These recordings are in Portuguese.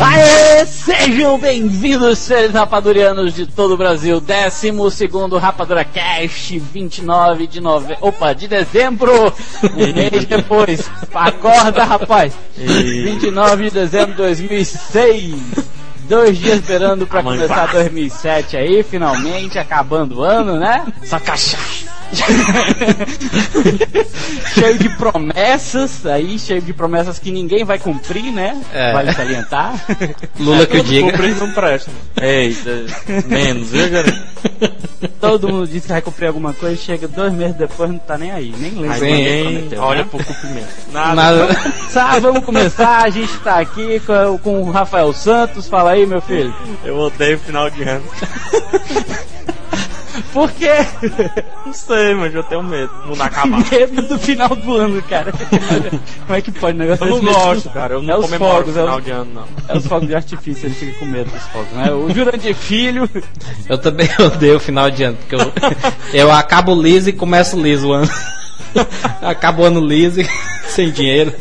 Aê, sejam bem-vindos, seres rapadurianos de todo o Brasil. 12 segundo Rapadura Cast, 29 de nove... Opa, de dezembro. Um mês depois. Acorda, rapaz. 29 de dezembro de 2006. Dois dias esperando pra Amanhã. começar 2007 aí, finalmente, acabando o ano, né? Só cachaça. cheio de promessas aí, cheio de promessas que ninguém vai cumprir, né? É. Vale salientar. Lula que o diga. Cumprir não presta. Eita, menos, viu? Todo mundo diz que vai cumprir alguma coisa, chega dois meses depois não tá nem aí, nem lembra. Aí Sim. olha né? pro cumprimento. Nada. Nada. Tá, vamos começar, a gente tá aqui com, com o Rafael Santos, fala aí meu filho. Eu odeio final de ano. Por quê? Não sei, mas eu tenho medo. Não acabar. Medo do final do ano, cara. Como é que pode um negócio Eu não desse? gosto, cara. Eu não É os comemoro fogos, é final os- de ano, não. É os fogos de artifício, ele fica com medo dos fogos, né? O Jurandir Filho, Eu também odeio o final de ano, porque eu, eu acabo liso e começo liso o ano. Acabo o ano liso sem dinheiro.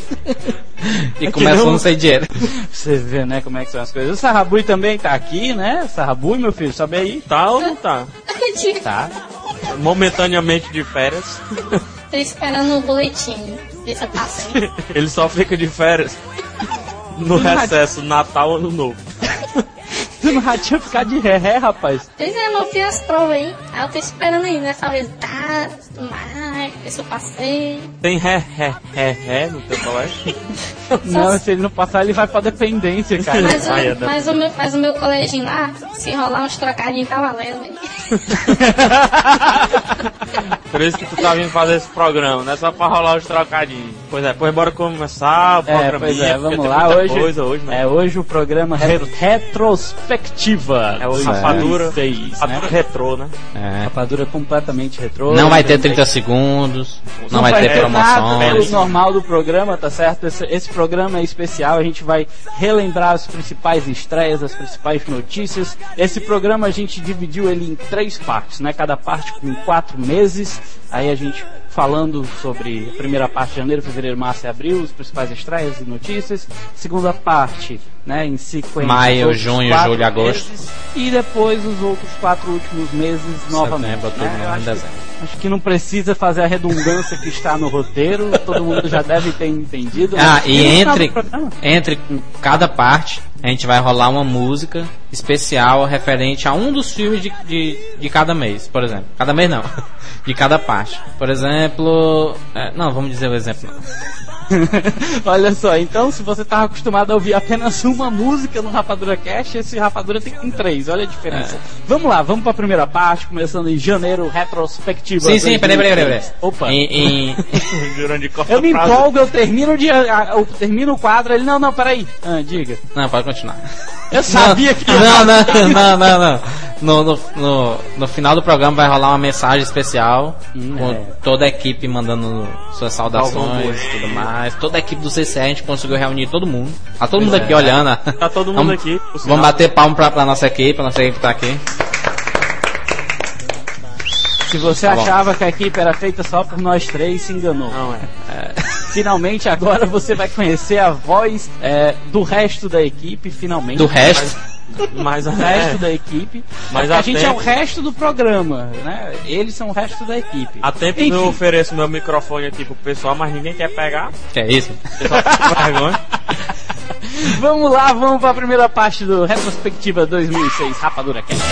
E começo o não- sem dinheiro. você vê, né, como é que são as coisas. O Sarrabui também tá aqui, né? Sarrabui, meu filho, sobe aí. Tá ou não tá? Tá. Momentaneamente de férias. Tô esperando o boletim. Eu passei. Ele só fica de férias no recesso, Natal, Ano Novo. Tu não já tinha ficado de ré, rapaz. Pois é, não fiz as provas aí. Aí eu tô esperando aí, nessa vez tá, tudo mais, ver se eu passei. Tem ré, ré, ré, ré no teu colégio? Não, se ele não passar, ele vai pra dependência, cara. Mas, Ai, é o, da- mas, o meu, mas o meu coleginho lá, se rolar uns trocadinhos tá valendo, velho. Por isso que tu tá vindo fazer esse programa, não é só pra rolar os trocadinhos. Pois é, pois bora começar o É, programa. pois é, vamos lá. Hoje, Coisa hoje né? é hoje o programa re- retrospectiva. É o rapadura, seis, rapadura né? retrô, né? É. Rapadura completamente retrô. Não vai ter 30 segundos, não, vai ter nada promoções. do normal do programa, tá certo? Esse, esse programa é especial, a gente vai relembrar as principais estreias, as principais notícias. Esse programa a gente dividiu ele em três partes, né? Cada parte com quatro meses. Aí a gente falando sobre a primeira parte de janeiro, fevereiro, março e abril, as principais estreias e notícias. Segunda parte, né, em sequência. Maio, os junho, julho, agosto. meses. E depois os outros quatro últimos meses novamente. Setembro, outubro, né? Novembro, dezembro. Acho que não precisa fazer a redundância que está no roteiro, todo mundo já deve ter entendido. Ah, e final entre, entre cada parte, a gente vai rolar uma música especial referente a um dos filmes de, de, de cada mês, por exemplo. Cada mês não, de cada parte. Por exemplo. é, não, vamos dizer o exemplo. não. Olha só, então se você estava acostumado a ouvir apenas uma música no Rapadura Cash, esse Rapadura tem, tem três, olha a diferença. É. Vamos lá, vamos para a primeira parte, começando em janeiro, retrospectiva. Sim, sim, peraí, peraí, peraí. 2006. Opa. Em, Eu me empolgo, eu termino, de, eu termino o quadro, ele, não, não, peraí, ah, diga. não, pode continuar. Eu sabia que Não, não, não, não, não. No, no, no, no final do programa vai rolar uma mensagem especial com é. toda a equipe mandando suas saudações e tudo mais. Toda a equipe do CCE, a gente conseguiu reunir todo mundo. Tá todo mundo é. aqui olhando. Tá todo mundo Vamos- aqui. Vamos bater palmo pra, pra nossa equipe, pra nossa equipe que tá aqui. Se você Tá bom. achava que a equipe era feita só por nós três, se enganou. Não é. Finalmente agora você vai conhecer a voz é, do resto da equipe, finalmente. Do resto, Mas O resto da equipe. Mas a gente é o tempo- resto do programa, né? Eles são o resto da equipe. Há tempo Enfim, que eu ofereço meu microfone aqui pro pessoal, mas ninguém quer pegar. que é isso? Vergonha. Vamos lá, vamos para a primeira parte do Retrospectiva 2006 Rapadura Cast.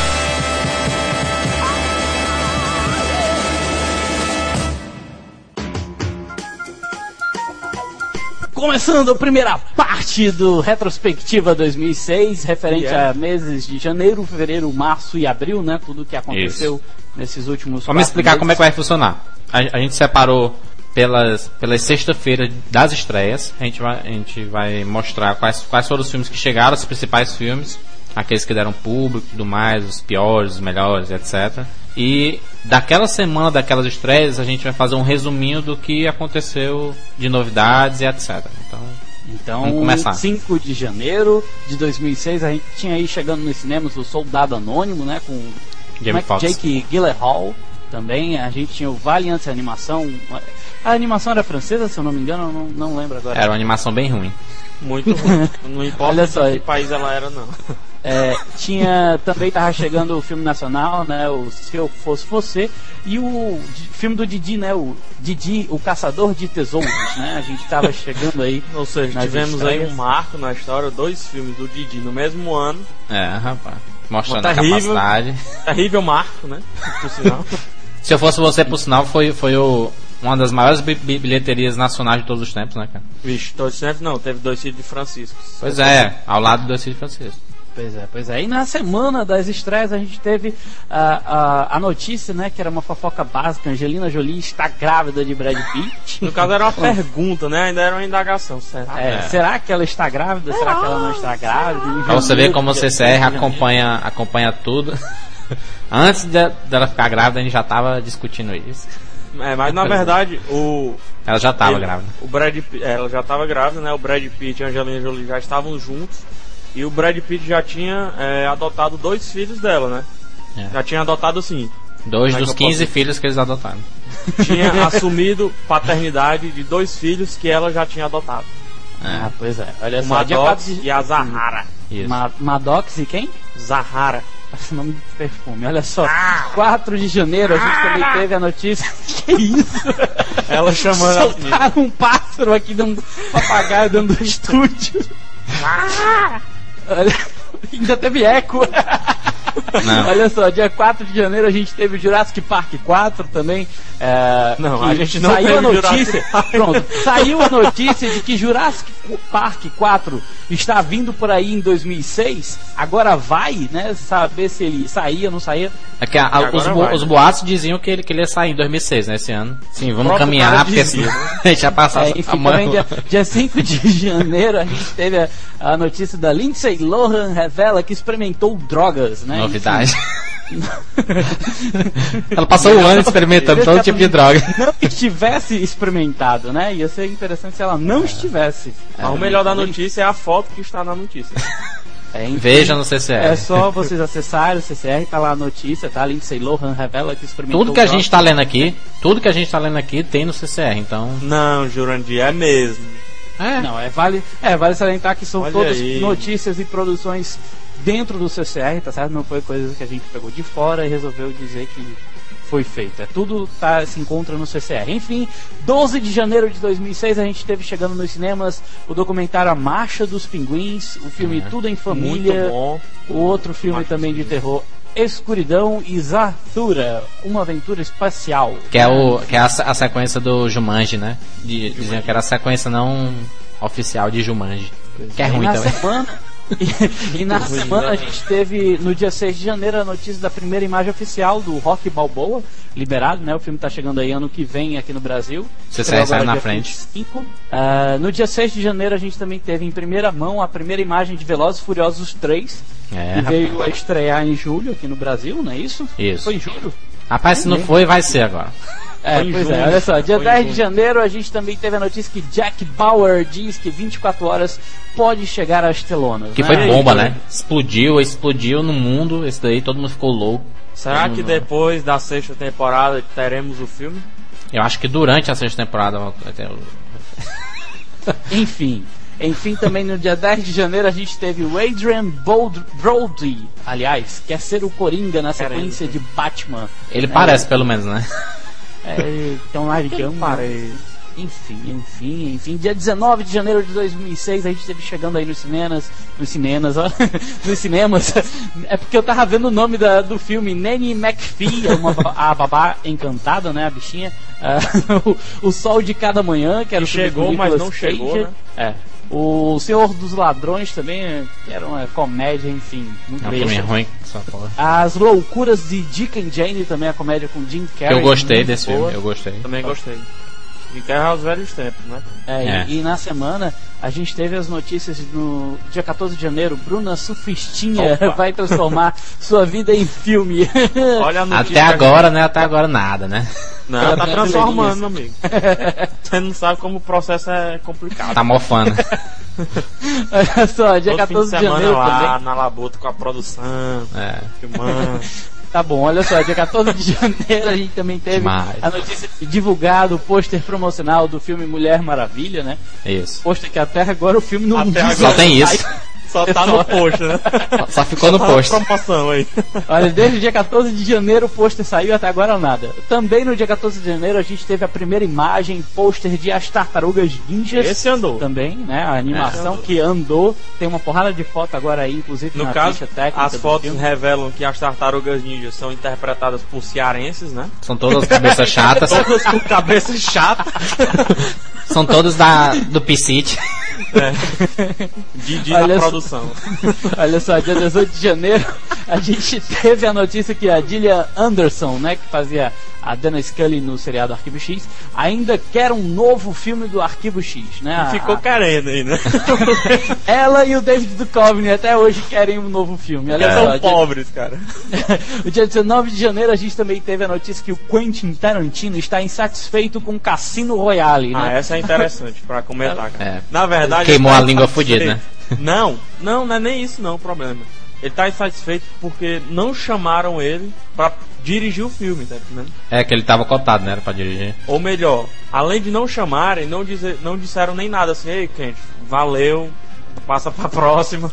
Começando a primeira parte do Retrospectiva 2006, referente Yeah. a meses de janeiro, fevereiro, março e abril, né? Tudo que aconteceu nesses últimos Vamos explicar meses. como é que vai funcionar. A, a gente separou pelas, pelas sexta-feiras das estreias. A gente vai, a gente vai mostrar quais, quais foram os filmes que chegaram, os principais filmes, aqueles que deram público e tudo mais, os piores, os melhores, etc. E daquela semana daquelas estreias, a gente vai fazer um resuminho do que aconteceu de novidades e etc. Então, Então, Vamos começar. 5 de janeiro de 2006, a gente tinha aí chegando nos cinemas o Soldado Anônimo, né? Com Jamie Mac- Foxx. Jake Gyllenhaal também. A gente tinha o Valiant Animação. A animação era francesa, se eu não me engano, eu não, não lembro agora. Era uma animação bem ruim. Muito ruim. Não importa Olha de só, que país ela era, não. É, tinha também tava chegando o filme nacional, né? O Se Eu Fosse Você e o filme do Didi, né? O Didi, o Caçador de Tesouros, né? A gente tava chegando aí. Ou seja, tivemos aí estreias. um marco na história, dois filmes do Didi no mesmo ano. É, rapaz. Mostrando Uma a capacidade. Terrível marco, né? Por sinal. Se eu fosse você, por sinal, foi, foi o, uma das maiores bi- bi- bilheterias nacionais de todos os tempos, né, cara? Vixe, dois sempre não, teve dois filhos de Francisco. Pois é, ao lado do Cid Francisco. Pois é, pois é. E na semana das estreias a gente teve a, a, a notícia, né? Que era uma fofoca básica. Angelina Jolie está grávida de Brad Pitt. No caso era uma pergunta, né? Ainda era uma indagação, certo? É, Será que ela está grávida? Será que ela não está grávida? Pra você ver como o CCR 6 de janeiro. acompanha, acompanha tudo. Antes de- dela ficar grávida, a gente já tava discutindo isso. É, mas na verdade, o. Ela já tava ele- grávida. O Brad Pitt, é, ela já estava grávida, né? O Brad Pitt e a Angelina Jolie já estavam juntos. E o Brad Pitt já tinha é, adotado dois filhos dela, né? É. Já tinha adotado assim. Dois Como é dos que eu 15 posso- filhos que eles adotaram. Tinha assumido paternidade de dois filhos que ela já tinha adotado. Ah, pois é. Olha O só, dia 4 Maddox de... e a Zahara. Isso. Ma Maddox e quem? Zahara. Parece o nome de perfume. Olha só, 4 de janeiro a gente também teve a notícia. que isso? Ela chamando. Soltaram um pássaro aqui dentro um papagaio dentro do estúdio. Olha, ainda teve eco. Não. Olha só, dia 4 de janeiro a gente teve o Jurassic Park 4 também. é, Não, a gente não saiu a notícia. Pronto, saiu a notícia de que Jurassic Park 4 está vindo por aí em 2006. Agora vai, né? Saber se ele saía ou não saía. É que a- a- os, bo- vai, os né? boatos diziam que ele, que ele ia sair em 2006, né, esse ano. Sim, vamos caminhar, porque senão né? a gente já passar É, enfim, a mão. também dia, dia 5 de janeiro a gente teve a, a notícia da Lindsay Lohan revela que experimentou drogas, né? Novidade. Ela passou o ano experimentando todo tipo de droga. Não estivesse experimentado, né? Ia ser interessante se ela não estivesse. Mas o melhor da notícia é a foto que está na notícia. É, enfim, Veja no CCR. É só vocês acessarem o CCR, tá lá a notícia, tá? Lindsay Lohan revela que experimentou Tudo que a gente tá lendo aqui, tudo que a gente tá lendo aqui tem no CCR, então. Não, Jurandir, é mesmo. É. Não, é vale, é vale salientar que são Olha todas aí. notícias e produções dentro do CCR, tá certo? Não foi coisas que a gente pegou de fora e resolveu dizer que foi feito. É tudo tá, se encontra no CCR. Enfim, 12 de janeiro de 2006 a gente teve chegando nos cinemas o documentário A Marcha dos Pinguins, o filme Tudo em Família, o outro filme Marcha também de terror Escuridão e Zathura, uma aventura espacial. Que é, o, que é a, a sequência do Jumanji, né? De, diziam que era a sequência não oficial de Jumanji. Que é ruim também. semana, e, e na Ruim, semana a gente teve, no dia 6 de janeiro, a notícia da primeira imagem oficial do Rock Balboa, liberado, né? O filme tá chegando aí ano que vem aqui no Brasil. Saiu agora na frente. 25. Ah, no dia 6 de janeiro a gente também teve em primeira mão a primeira imagem de Velozes e Furiosos 3, É, que rapaz. veio a estrear em julho aqui no Brasil, não é isso? Isso. Foi em julho? Rapaz, se não foi, vai ser agora. É, Foi pois é, olha só, dia Foi em 10 de junho. janeiro a gente também teve a notícia que Jack Bauer diz que 24 horas pode chegar às telonas. Que né? foi bomba, né? Explodiu, explodiu no mundo, esse daí todo mundo ficou louco. Será que mundo- depois da sexta temporada teremos o filme? Eu acho que durante a sexta temporada vai ter o- Enfim. Enfim, também no dia 10 de janeiro a gente teve o Adrian Bold- Brody, aliás, quer ser o Coringa na sequência de Batman. Ele parece, pelo menos, né? É, então largão. Enfim, enfim, enfim. Dia 19 de janeiro de 2006 a gente esteve chegando aí nos cinemas, nos cinemas, ó, nos cinemas. É porque eu tava vendo o nome da- do filme Nanny McPhee, uma, a babá encantada, né, a bichinha. Ah, o, o Sol de Cada Manhã, que era o filme chegou, mas não chegou, né? É. O Senhor dos Ladrões também, que era uma comédia, enfim, muito É um ruim. As Loucuras de Dick and Jane também, a comédia com Jim Carrey. Eu gostei desse boa. filme, eu gostei. Também gostei. De Guerra aos Velhos Tempos, né? É, e- É. E, na semana a gente teve as notícias no dia 14 de janeiro. Bruna Sufistinha Opa. vai transformar sua vida em filme. Olha a Até agora, né? Até agora nada, né? Não, Ela tá transformando, meu amigo. Você não sabe como o processo é complicado. Tá mofando. Olha só, dia Todo fim 14 de de janeiro lá também. na labuta com a produção, É. filmando. Tá bom, olha só, dia 14 de janeiro a gente também teve Demais. a notícia de divulgado o pôster promocional do filme Mulher Maravilha, né? Isso. Pôster que até agora o filme não Até agora Só tem isso. Só tá no post, né? Só ficou no Tá post. promoção aí. Olha, desde o dia 14 de janeiro o pôster saiu até agora nada. Também no dia 14 de janeiro a gente teve a primeira imagem, pôster de As Tartarugas Ninjas. Esse andou. Também, né? A animação que andou. Tem uma porrada de foto agora aí, inclusive No na caso, ficha técnica as fotos filme. revelam que as tartarugas ninjas são interpretadas por cearenses, né? São todas cabeças chatas. Todas com cabeça chata. São todos da, do P-City. De, de Olha na só. produção. Olha só, dia 18 de janeiro a gente teve a notícia que a Gillian Anderson, né, que fazia a Dana Scully no seriado Arquivo X, ainda quer um novo filme do Arquivo X, né? A- Ficou querendo aí, né? Ela e o David Duchovny até hoje querem um novo filme. Olha só, São dia- pobres, cara. o dia 19 de janeiro a gente também teve a notícia que o Quentin Tarantino está insatisfeito com Cassino Royale, Ah, né? essa é interessante pra comentar, cara. É. Na verdade. Queimou ele a tá língua fudida, né? Não, não, não é nem isso não o problema. Ele tá insatisfeito porque não chamaram ele pra dirigir o filme, tá entendendo? É que ele tava cotado, né? Era pra dirigir. Ou melhor, além de não chamarem, não, dizer, não disseram nem nada assim, ei, Kent, valeu, passa pra próxima.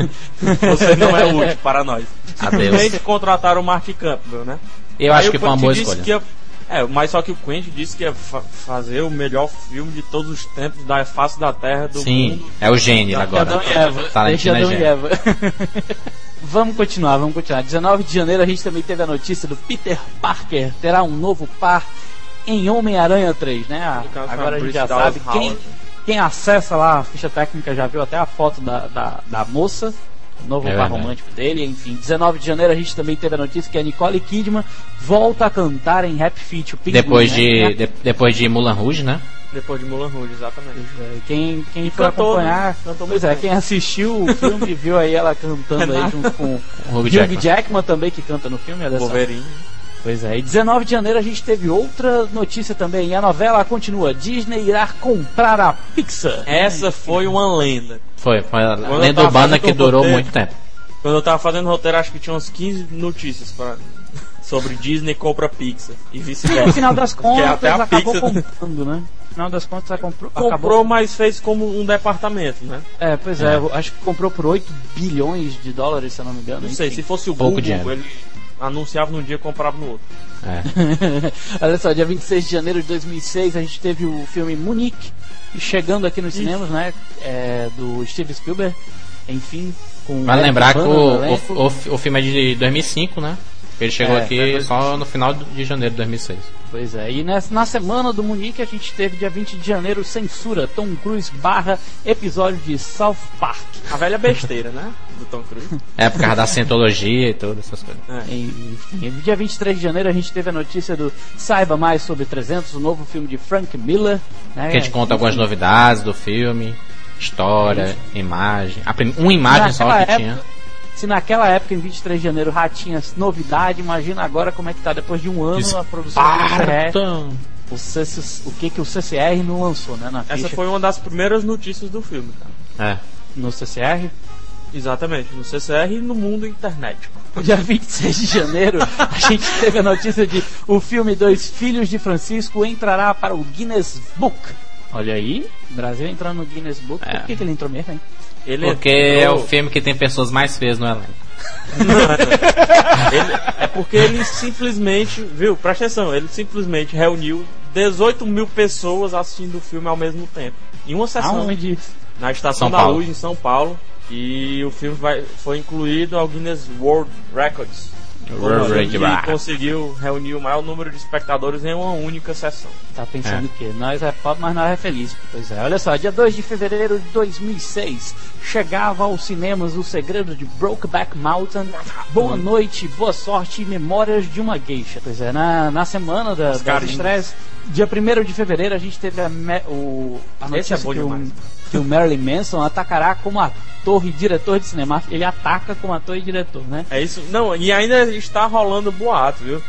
Você não é útil para nós. Adeus. Simplesmente contrataram o Mark Campbell, né? Eu Aí acho que foi uma boa escolha. É, mas só que o Quentin disse que ia fa- fazer o melhor filme de todos os tempos da face da Terra do Sim, mundo. é o gênio agora. Adão e Eva. Deixa Tarantino é e gênio. Eva. vamos continuar, vamos continuar. 19 de janeiro a gente também teve a notícia do Peter Parker terá um novo par em Homem-Aranha 3, né? Agora a gente já sabe. Quem, quem acessa lá a ficha técnica já viu até a foto da, da, da moça. Novo É par romântico dele, enfim. 19 de janeiro a gente também teve a notícia que a Nicole Kidman volta a cantar em Rap Feat, o Depois né? de, de- depois de Mulan Rouge, né? Depois de Mulan Rouge, exatamente. É, Quem, quem foi cantou, acompanhar, né? Cantou pois muito é, quem assistiu o filme viu aí ela cantando aí junto com O Hugh Jackman. Jackman. também que canta no filme, olha só. Pois é, e 19 de janeiro a gente teve outra notícia também, e a novela continua, Disney irá comprar a Pixar. Essa foi uma lenda. Foi, foi a eu lenda urbana que durou roteiro- muito tempo. Quando eu tava fazendo roteiro, acho que tinha uns 15 notícias pra... sobre Disney compra Pixar e No vice-versa. final das contas, até a acabou Pixar comprando, né? No final das contas, ela comprou, comprou, acabou. mas fez como um departamento, né? É, pois é, eu acho que comprou por 8 bilhões de dólares, se eu não me engano. Não sei, enfim. se fosse o Pouco Google, dinheiro. ele anunciava num dia e comprava no outro. É. Olha só, dia 26 de janeiro de 2006 a gente teve o filme Munique chegando aqui nos cinemas, né? É, do Steve Spielberg. Enfim, com Vale Eric lembrar que o, o, o, o filme é de 2005, né? Ele chegou É, aqui é só no final de janeiro de 2006. Pois é, e nessa, na semana do Munique a gente teve dia 20 de janeiro censura Tom Cruise barra episódio de South Park. A velha besteira, né? Do Tom Cruise. É, por causa da cientologia e todas essas coisas. E, Enfim, dia 23 de janeiro a gente teve a notícia do Saiba Mais sobre 300, o novo filme de Frank Miller. Né? Que a gente conta algumas novidades do filme, história, imagem. A prim- uma imagem só Naquela que época- tinha. Se naquela época, em 23 de janeiro, já tinha novidade, imagina agora como é que tá depois de um ano a produção do CCR. Esparta! O, CC o que, que o CCR não lançou, né? Na Essa foi uma das primeiras notícias do filme, cara. É. No CCR. Exatamente, no CCR e no mundo internetico. No dia 26 de janeiro, a gente teve a notícia de o filme Dois Filhos de Francisco entrará para o Guinness Book. Olha aí, Brasil entrando no Guinness Book. É. Por que, que ele entrou mesmo, hein? Ele Porque é o entrou- filme que tem pessoas mais feias no elenco. Ele- é porque ele simplesmente, viu, presta atenção, ele simplesmente reuniu 18 mil pessoas assistindo o filme ao mesmo tempo. Em uma sessão. Aonde? Na Estação São da Paulo. Luz, em São Paulo. E o filme vai, foi incluído ao Guinness World Records. Que conseguiu reunir o maior número de espectadores em uma única sessão. Tá pensando É. o quê? Nós é pobre, mas nós é feliz. Pois é, olha só, dia 2 de fevereiro de 2006, chegava aos cinemas O Segredo de Brokeback Mountain. Boa noite, boa sorte e memórias de uma geisha. Pois é, na, na semana da, das estreias, dia 1 de fevereiro, a gente teve a, me- o, a Esse notícia é bom que, o, demais. Que o Marilyn Manson atacará como ator e diretor de cinema. Ele ataca como ator e diretor, né? É isso. Não, e ainda está rolando boato, viu?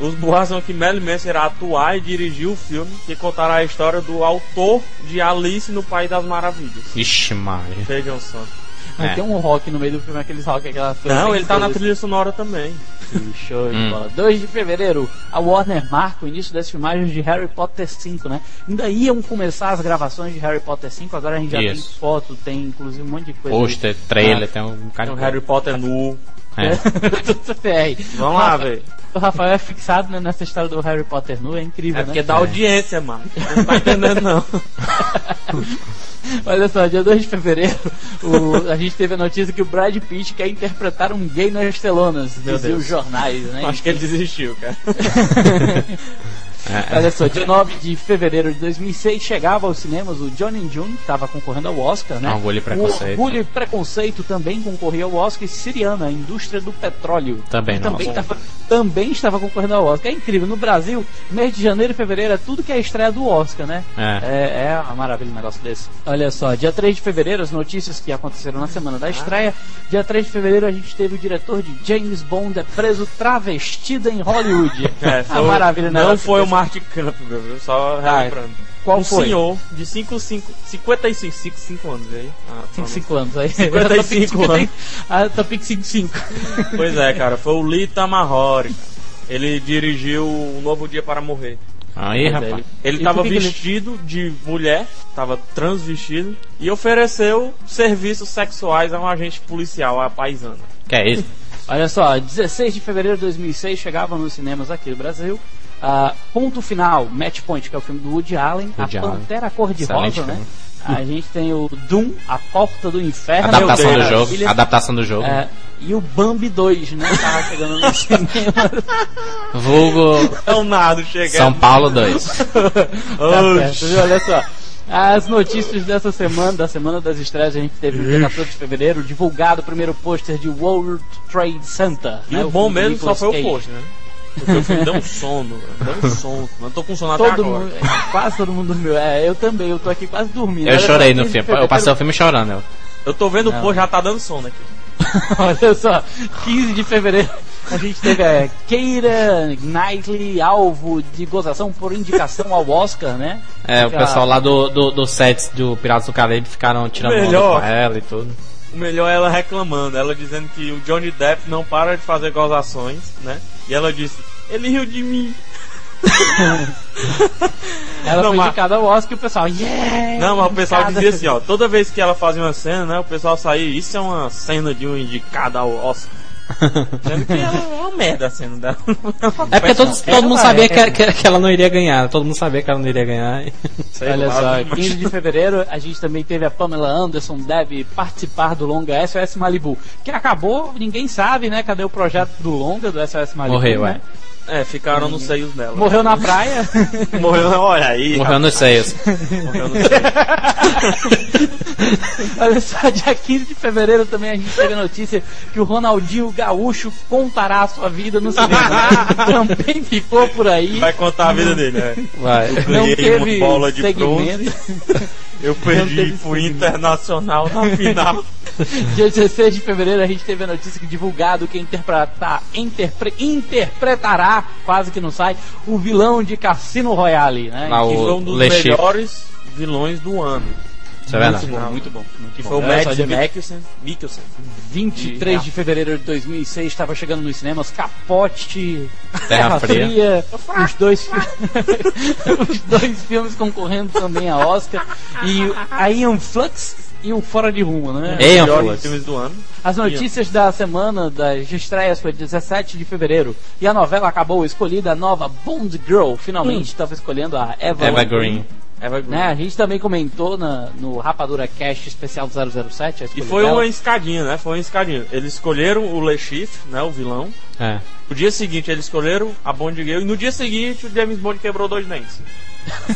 Os boatos são que Marilyn Manson irá atuar e dirigir o filme que contará a história do autor de Alice no País das Maravilhas. Ixi, Maria. Vejam só. Mas É. tem um rock no meio do filme, aqueles rock, aquela Não, ele tá na trilha sonora também. Show de Hum. bola. 2 de fevereiro, a Warner marca o início das filmagens de Harry Potter 5, né? Ainda iam começar as gravações de Harry Potter 5, agora a gente já Isso. tem foto, tem inclusive um monte de coisa. Pôster, trailer, tem um Tem cara o Harry Potter nu. É. Tudo bem. Vamos lá, velho. O Rafael é fixado né, nessa história do Harry Potter nu, é incrível, É né? porque dá audiência, mano. Não tá entendendo, não. Olha só, dia 2 de fevereiro, o- a gente teve a notícia que o Brad Pitt quer interpretar um gay nas telonas, Meu diziam os jornais, né? Acho que ele desistiu, cara. É, Olha só, dia 9 de fevereiro de 2006 chegava aos cinemas o Johnny June, que estava concorrendo ao Oscar, né? Orgulho e Preconceito. O Orgulho e Preconceito também concorria ao Oscar e Siriana, a indústria do petróleo. Também não. também, estava, também estava concorrendo ao Oscar. É incrível, no Brasil, mês de janeiro e fevereiro é tudo que é a estreia do Oscar, né? É. É, é uma maravilha um negócio desse. Olha só, dia 3 de fevereiro, as notícias que aconteceram na semana da estreia. Dia 3 de fevereiro, a gente teve o diretor de James Bond é preso travestida em Hollywood. É, a maravilha não negócio foi desse. Mark Campbell, viu? Só Ah, relembrando. qual um foi? senhor de 5, 5, 55, 5, 5 anos aí. Ah, Tem pronto. 5 anos aí. 55 anos. Ah, Topic 55. Pois é, cara, foi o Lee Tamahori. Ele dirigiu Um Novo Dia para Morrer. Aí, Mas rapaz. ele- Ele E que que ele- vestido de mulher, estava transvestido, e ofereceu serviços sexuais a um agente policial, a paisana. Que é isso? Olha só, 16 de fevereiro de 2006 chegava nos cinemas aqui do Brasil. Ah, ponto final, Match Point, que é o filme do Woody Allen, Woody a Allen. Pantera Cor-de-Rosa, né? A gente tem o Doom, A Porta do Inferno. Adaptação meu do Deus, jogo. Filha- Adaptação do jogo. É, e o Bambi 2, né? Tava chegando no cinema. Vulgo Leonardo chegando. São Paulo 2. Tá certo? Olha só. As notícias dessa semana, da semana das estreias, a gente teve no dia 14 de fevereiro, divulgado o primeiro pôster de World Trade Center. E né? o bom mesmo só foi o post, né? Porque o filme um sono, deu um sono. Eu tô com sono até Todo agora. mundo, quase todo mundo dormiu. É, eu também, eu tô aqui quase dormindo. Eu chorei no 15 de filme. Eu passei o filme chorando. Eu. Eu tô vendo Não. o post, já tá dando sono aqui. Olha só, 15 de fevereiro a gente teve é, Keira Knightley alvo de gozação por indicação ao Oscar, né? É, o Já- pessoal lá do, do, do set do Piratas do Caribe ficaram tirando onda com ela e tudo. O melhor é ela reclamando, ela dizendo que o Johnny Depp não para de fazer gozações, né? E ela disse, ele riu de mim. Ela Não, foi indicada ao Oscar e o pessoal, yeah! Não, mas o pessoal indicada. dizia assim, ó, toda vez que ela fazia uma cena, né, o pessoal saía, isso é uma cena de um indicado ao Oscar. Sendo que ela é uma merda a cena dela. É porque todo, todo mundo é, sabia é. que, que, que ela não iria ganhar. Todo mundo sabia que ela não iria ganhar. Sei Olha lá, só, mas- 15 de fevereiro a gente também teve a Pamela Anderson deve participar do longa SOS Malibu, que acabou, ninguém sabe, né? Cadê o projeto do longa do SOS Malibu? Morreu, né? É, ficaram nos seios dela. Morreu na praia. Morreu, olha aí. Morreu nos seios. Morreu nos seios. Olha só, dia 15 de fevereiro também a gente teve a notícia que o Ronaldinho Gaúcho contará a sua vida no cinema. também ficou por aí. Vai contar a vida dele, né? Vai. Não Ganhei teve uma bola de segmento. Eu perdi pro. Internacional na final. Dia 16 de fevereiro a gente teve a notícia que divulgado que interpretar, interpre- interpretará, quase que não sai, o vilão de Cassino Royale, né? Lá Que o- foi um dos Le melhores vilões do ano. Isso é verdade. Muito bom, muito bom. muito Que bom. foi o só, Mads Mikkelsen. Mikkelsen. 23 de fevereiro de 2006 estava chegando nos cinemas Capote, Terra Fria. os dois os dois filmes concorrendo também a Oscar e a Ian Flux e o Fora de Rumo, né? Ei, Ian melhores Flux. filmes do ano. As notícias da semana das estreias foi 17 de fevereiro e a novela acabou escolhida a nova Bond Girl, finalmente estava escolhendo a Eva, Eva Green. Evergreen. Né? A gente também comentou na- no Rapadura Cast especial do 007 a E foi dela. uma escadinha, né? Foi uma escadinha. Eles escolheram o Le Chiffre, né? O vilão. É. No dia seguinte eles escolheram a Bond Girl. E no dia seguinte o James Bond quebrou dois dentes.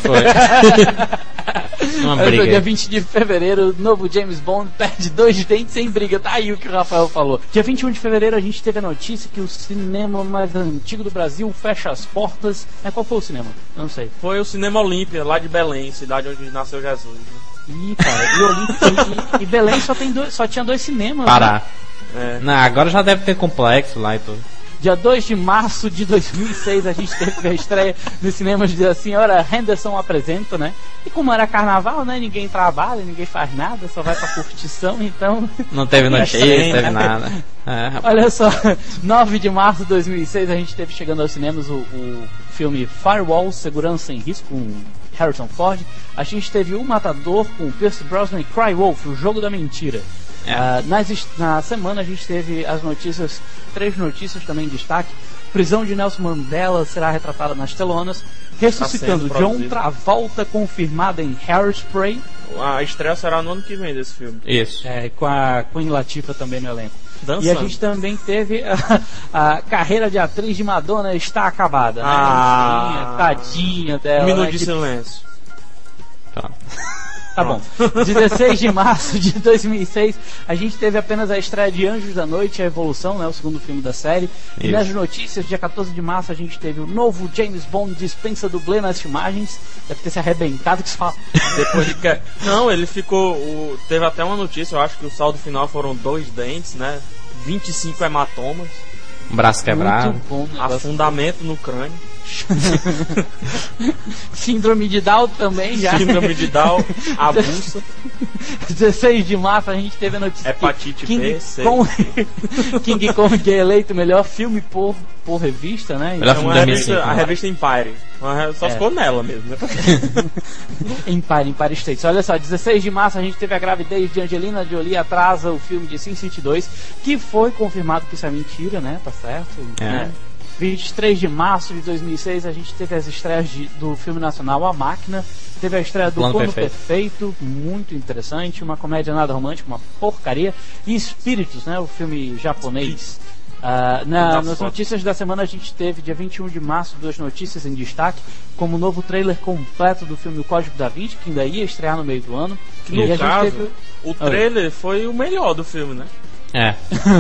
Foi. Uma briga. dia aí. 20 de fevereiro, o novo James Bond perde dois dentes sem briga. Tá aí o que o Rafael falou. Dia 21 de fevereiro a gente teve a notícia que o cinema mais antigo do Brasil fecha as portas. É, qual foi o cinema? Não sei. Foi o Cinema Olímpia, lá de Belém, cidade onde nasceu Jesus. né? Ih, cara, e, Olímpia- e- e Belém só, tem dois, só tinha dois cinemas. né? Parar. É. Não, agora já deve ter complexo lá e tudo. Dia 2 de março de 2006 a gente teve a estreia nos cinemas da Senhora Henderson Apresenta, né? E como era carnaval, né? Ninguém trabalha, ninguém faz nada, só vai pra curtição, então. Não teve notícia, não teve né? nada. É. Olha só, 9 de março de 2006 a gente teve chegando aos cinemas o, o filme Firewall Segurança em Risco com Harrison Ford. A gente teve O Matador com Pierce Brosnan e Cry Wolf, o jogo da mentira. É. Ah, nas na semana a gente teve as notícias, três notícias também em destaque. Prisão de Nelson Mandela será retratada nas telonas. Ressuscitando sendo John. Travolta confirmada em Hairspray. A estreia será no ano que vem desse filme. Isso. É, com a Queen Latifah também no elenco. Dançando. E a gente também teve a, a carreira de atriz de Madonna está acabada. Né? Ah. Tadinha dela. Um minuto né? de silêncio. Pronto. Tá bom. 16 de março de 2006, a gente teve apenas a estreia de Anjos da Noite, a Evolução, né, o segundo filme da série. E Isso. nas notícias, dia 14 de março, a gente teve o novo James Bond dispensa dublê nas filmagens. Deve ter se arrebentado que se fala. Depois de que... Não, ele ficou. o- Teve até uma notícia, eu acho que o saldo final foram dois dentes, né? 25 hematomas, Um braço quebrado. Bom afundamento no crânio, Síndrome de Down também já. síndrome de Down, avulsa, 16 de março a gente teve a notícia Hepatite King, B, C. Kong, King Kong é eleito melhor filme por, por revista, né? Melhor É filme revista, 2005, a revista Empire. Só É. ficou nela mesmo, né? Empire, Empire States. Olha só, 16 de março a gente teve a gravidez de Angelina Jolie atrasa o filme de Sin City 2, que foi confirmado que isso é mentira, né? Tá certo? É. Né? 23 de março de 2006 a gente teve as estreias de- do filme nacional A Máquina, teve a estreia do Plano Plano Perfeito. Perfeito, muito interessante, uma comédia nada romântica, uma porcaria, e Espíritos, né? O filme japonês. Ah, na- nas notícias da semana a gente teve, dia 21 de março, duas notícias em destaque, como o novo trailer completo do filme O Código da Vinci, que ainda ia estrear no meio do ano. No e a gente caso, teve- o trailer foi o melhor do filme, né? É.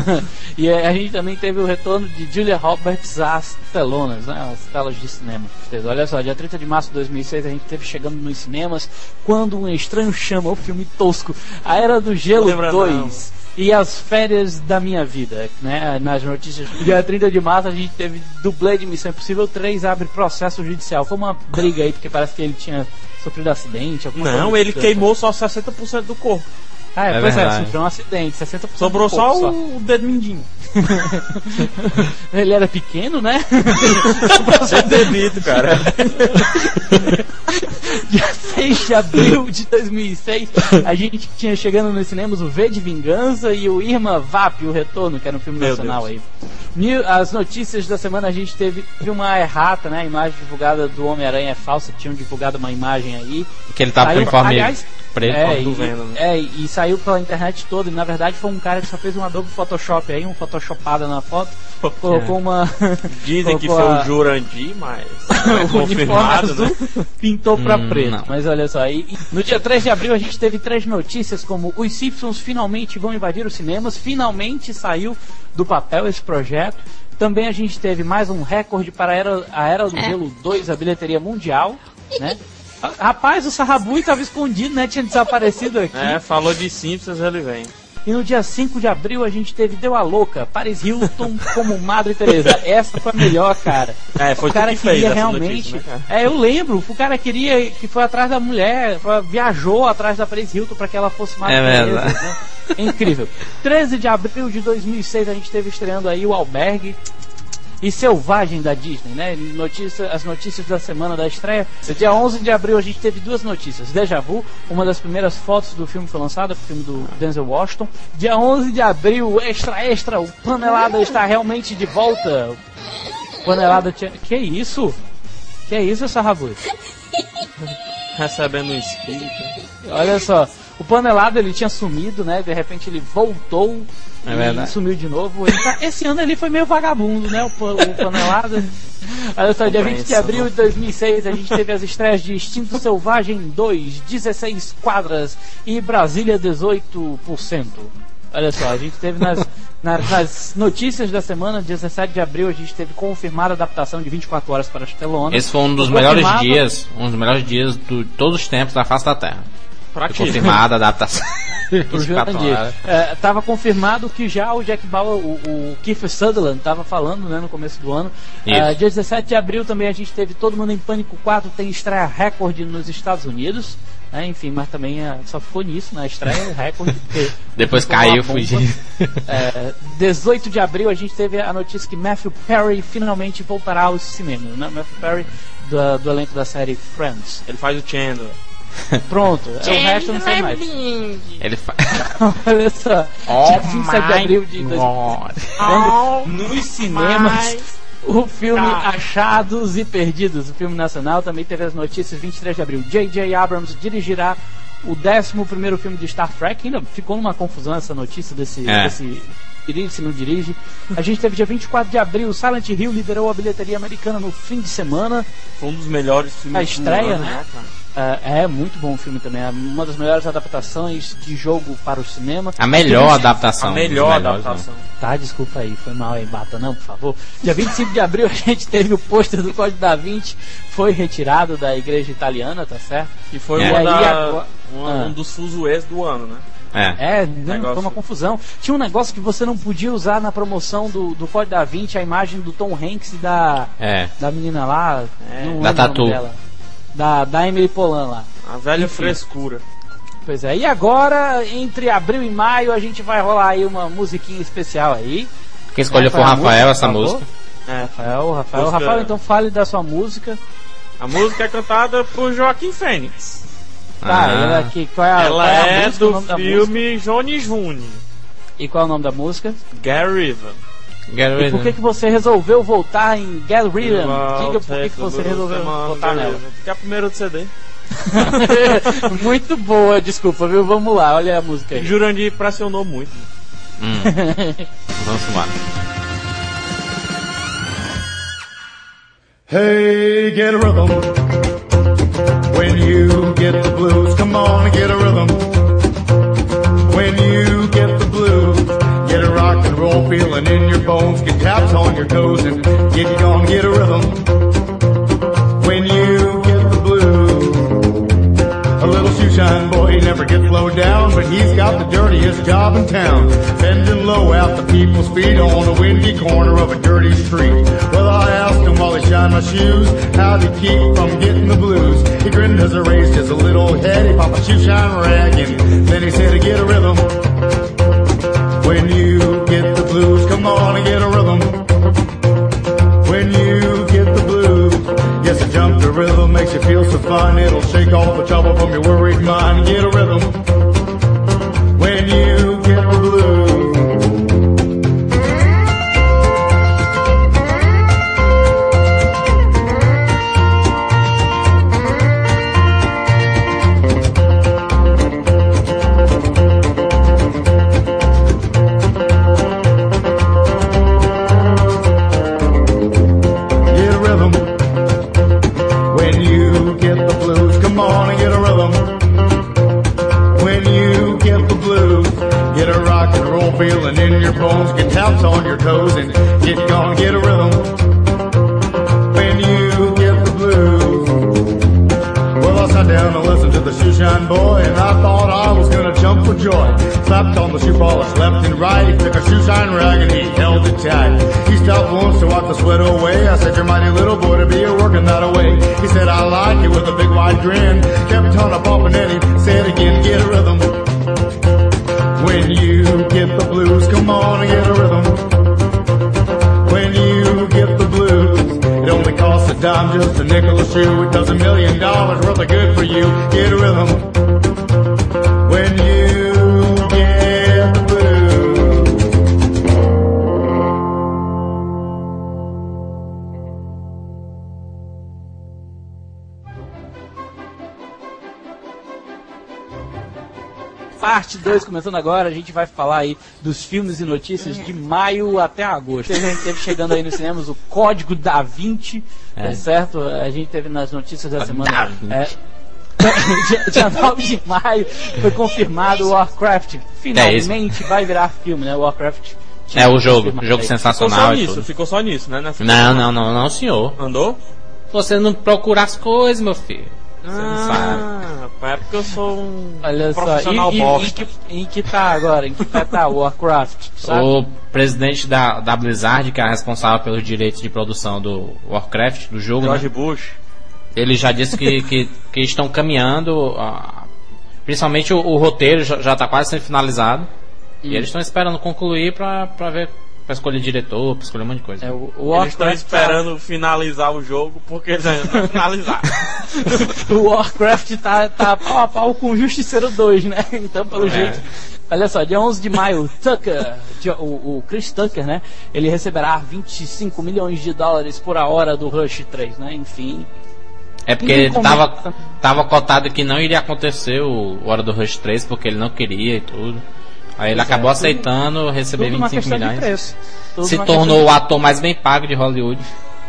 e a gente também teve o retorno de Julia Roberts às telonas, né, às telas de cinema. Olha só, dia 30 de março de 2006 a gente teve chegando nos cinemas Quando um Estranho Chama, o filme tosco, A Era do Gelo Lembra 2 e As Férias da Minha Vida, né, nas notícias. Dia 30 de março a gente teve dublê de Missão Impossível 3 abre processo judicial. Foi uma briga aí, porque parece que ele tinha sofrido acidente. alguma Não, coisa ele assim. queimou só 60% do corpo. Ah, é, É pois verdade. é, sofreu um acidente, 60% Sobrou corpo só o, o dedo mindinho. Ele era pequeno, né? Você debido, cara. Dia 6 de abril de 2006, a gente tinha chegando nos cinemas o V de Vingança e o Irma Vap, o Retorno, que era um filme Meu nacional Deus. aí. As notícias da semana a gente teve, teve uma errata, né? A imagem divulgada do Homem-Aranha é falsa, tinham divulgado uma imagem aí. Que ele tava com o uniforme aliás, preto. É, e, Venom, né? é, e saiu pela internet toda. E na verdade foi um cara que só fez um Adobe Photoshop aí, um Photoshopada na foto. Colocou uma. Dizem que colocou foi a- o Jurandir, mas é o uniforme confirmado, né? azul pintou pra Hum, preto. não. Mas olha só, aí, no dia 3 de abril a gente teve três notícias como os Simpsons finalmente vão invadir os cinemas, finalmente saiu do papel esse projeto. Também a gente teve mais um recorde para a Era, a Era do Gelo 2, a bilheteria mundial, né? Rapaz, o Sarrabui estava escondido, né? Tinha desaparecido aqui. É, falou de Simpsons, ele vem. E no dia 5 de abril a gente teve Deu a Louca, Paris Hilton como Madre Teresa. Essa foi a melhor, cara. É, foi o cara que queria realmente. notícia, né, é, eu lembro. O cara queria que foi atrás da mulher, viajou atrás da Paris Hilton para que ela fosse Madre É Teresa. né? É incrível. 13 de abril de 2006 a gente teve estreando aí o Albergue e Selvagem da Disney, né? Notícia, as notícias da semana da estreia. Dia 11 de abril a gente teve duas notícias. Deja Vu, uma das primeiras fotos do filme foi lançada, o filme do Denzel Washington. Dia 11 de abril, extra, extra, o Panelada está realmente de volta. O Panelada tinha... Que isso? Que isso, Sarrabu? Recebendo um espírito. Olha só, o Panelada ele tinha sumido, né? De repente ele voltou É e verdade. sumiu de novo. Tá- esse ano ele foi meio vagabundo, né? O, o Panelada. Olha só, dia 20 de abril de 2006 a gente teve as estreias de Instinto Selvagem 2, 16 quadras e Brasília 18%. Olha só, a gente teve nas, na- nas notícias da semana, 17 de abril, a gente teve confirmada a adaptação de 24 horas para as telonas. Esse foi um dos melhores dias, um dos melhores dias de todos os tempos da face da Terra. Pra Foi quê? confirmada a adaptação. Pro 24 Jurandir. horas. É, tava confirmado que já o Jack Bauer, o, o Kiefer Sutherland, tava falando né, no começo do ano. É, dia 17 de abril também a gente teve Todo Mundo em Pânico 4, tem estreia recorde nos Estados Unidos. né, enfim, mas também é, só ficou nisso, na estreia, recorde. Depois caiu, fugiu. É, 18 de abril a gente teve a notícia que Matthew Perry finalmente voltará aos cinemas. Né? Matthew Perry do, do elenco da série Friends. Ele faz o Chandler. Pronto, é, o resto eu não sei mais. Ele fa... Olha só, Oh dia 27 de abril de 2000, God. quando nos cinemas o filme God. Achados e Perdidos, o filme nacional, também teve as notícias 23 de abril. J.J. Abrams dirigirá o 11 filme de Star Trek. Ainda ficou numa confusão essa notícia desse. É. desse dirige, se não dirige. A gente teve dia 24 de abril, Silent Hill liderou a bilheteria americana no fim de semana. Foi um dos melhores filmes A estreia, do ano, né? cara? É, é muito bom o filme também. É uma das melhores adaptações de jogo para o cinema. A melhor adaptação. A um melhor melhores, adaptação. Tá, desculpa aí, foi mal aí, bata não, por favor. Dia 25 de abril a gente teve o pôster do Código da Vinci, foi retirado da igreja italiana, tá certo? E foi É. uma E da- agora- uma- Ah. um dos fuzuês do ano, né? É. É, não, Negócio. foi uma confusão. Tinha um negócio que você não podia usar na promoção do, do Código da Vinci, a imagem do Tom Hanks e da, É. da menina lá, É. Da Tatu. dela. Da, da Emily Polan lá. A velha Enfim. frescura. Pois é, e agora, entre abril e maio, a gente vai rolar aí uma musiquinha especial aí. Quem escolheu foi o é Rafael música, essa música. É. Rafael, Rafael, Música- Rafael, então fale da sua música. A música é cantada por Joaquim Fênix. Tá, Ah. ela aqui, qual é a, Ela qual a é música, do filme Johnny June. E qual é o nome da música? Gary River. Get E por que, que você resolveu voltar em Get Rhythm? Diga por que, que você resolveu voltar nela. Porque é a primeira do CD. Muito boa, desculpa, viu? Vamos lá, olha a música aí. Jurandir pressionou muito. Hum. Vamos embora. Hey, get a rhythm. When you get the blues, come on and get a rhythm. When you roll feeling in your bones, get taps on your toes and get you gonna get a rhythm. When you get the blues, a little shoe shine boy, he never gets low down, but he's got the dirtiest job in town. Bending low at the people's feet on a windy corner of a dirty street. Well, I asked him while he shined my shoes, how'd he keep from getting the blues? He grinned as I raised his little head, he popped a shoe shine rag, and then he said, to get a rhythm. When you blues, come on and get a rhythm. When you get the blues, yes, a jump to rhythm makes you feel so fine. It'll shake all the trouble from your worried mind. Get a rhythm. When you get the blues. Get taps on your toes and get get a rhythm. When you get the blues. Well, I sat down and listened to the shoe shine boy, and I thought I was gonna jump for joy. Slapped on the shoe polish left and right. He took a shoe shine rag and he held it tight. He stopped once to wipe the sweat away. I said, "You're mighty little boy to be a working that away." He said, "I like it" with a big wide grin. Kept on a bumping and he said again, "Get a rhythm." When you get the blues, come on and get a rhythm. When you get the blues, it only costs a dime, just a nickel a shoe. It does a million dollars worth of good for you. Get a rhythm. Parte 2 começando agora, a gente vai falar aí dos filmes e notícias de maio até agosto. A gente teve chegando aí nos cinemas o Código da Vinci, tá certo? A gente teve nas notícias da semana. É, dia, dia 9 de maio foi confirmado o Warcraft. Finalmente vai virar filme, né? O Warcraft. É o jogo, jogo aí. Ficou sensacional só e nisso, tudo. ficou só nisso, né? Nessa- Não, não, não, não, senhor. Andou? Você não procura as coisas, meu filho. Ah, é porque eu sou um Olha só, profissional e, e- bosta. em, que, em que tá agora? Em que pé tá o Warcraft? Sabe? O presidente da, da Blizzard, que é responsável pelos direitos de produção do Warcraft, do jogo, George né? Bush. ele já disse que, que, que estão caminhando. ah, principalmente o, o roteiro já está quase sendo finalizado. E eles estão esperando concluir pra, pra ver. Pra escolher diretor, pra escolher um monte de coisa. É, o, o Eles estão Warcraft esperando finalizar o jogo porque eles ainda não finalizaram. Tá, o Warcraft tá, tá pau a pau com o Justiceiro 2, né? Então, pelo É. jeito. Olha só, dia 11 de maio, o Tucker, o, o Chris Tucker, né? Ele receberá 25 milhões de dólares por a hora do Rush 3, né? Enfim. É porque ele tava, tava cotado que não iria acontecer o Hora do Rush 3 porque ele não queria e tudo. Aí ele é, acabou aceitando receber Tudo uma 25 questão de milhões. Se tornou o ator mais bem pago de Hollywood.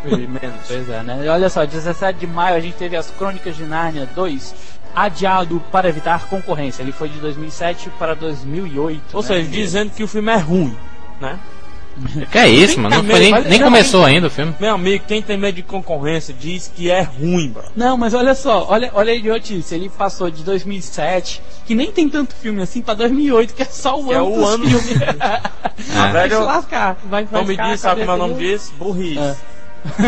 Menos. Pois é, né? E olha só, 17 de maio a gente teve as Crônicas de Nárnia 2 adiado para evitar concorrência. Ele foi de 2007 para 2008. Ou né? seja, dizendo que o filme é ruim, né? Que é isso, mano? Não foi nem, nem começou ainda o filme. Meu amigo, quem tem medo de concorrência diz que é ruim, bro. Não, mas olha só, olha, olha a idiotice. Ele passou de 2007, que nem tem tanto filme assim, pra 2008, que é só o é ano o dos ano. filmes. É. Vai se lascar. Vai, vai me ficar a diz, sabe como é o cabeça nome disso? Burrice. É.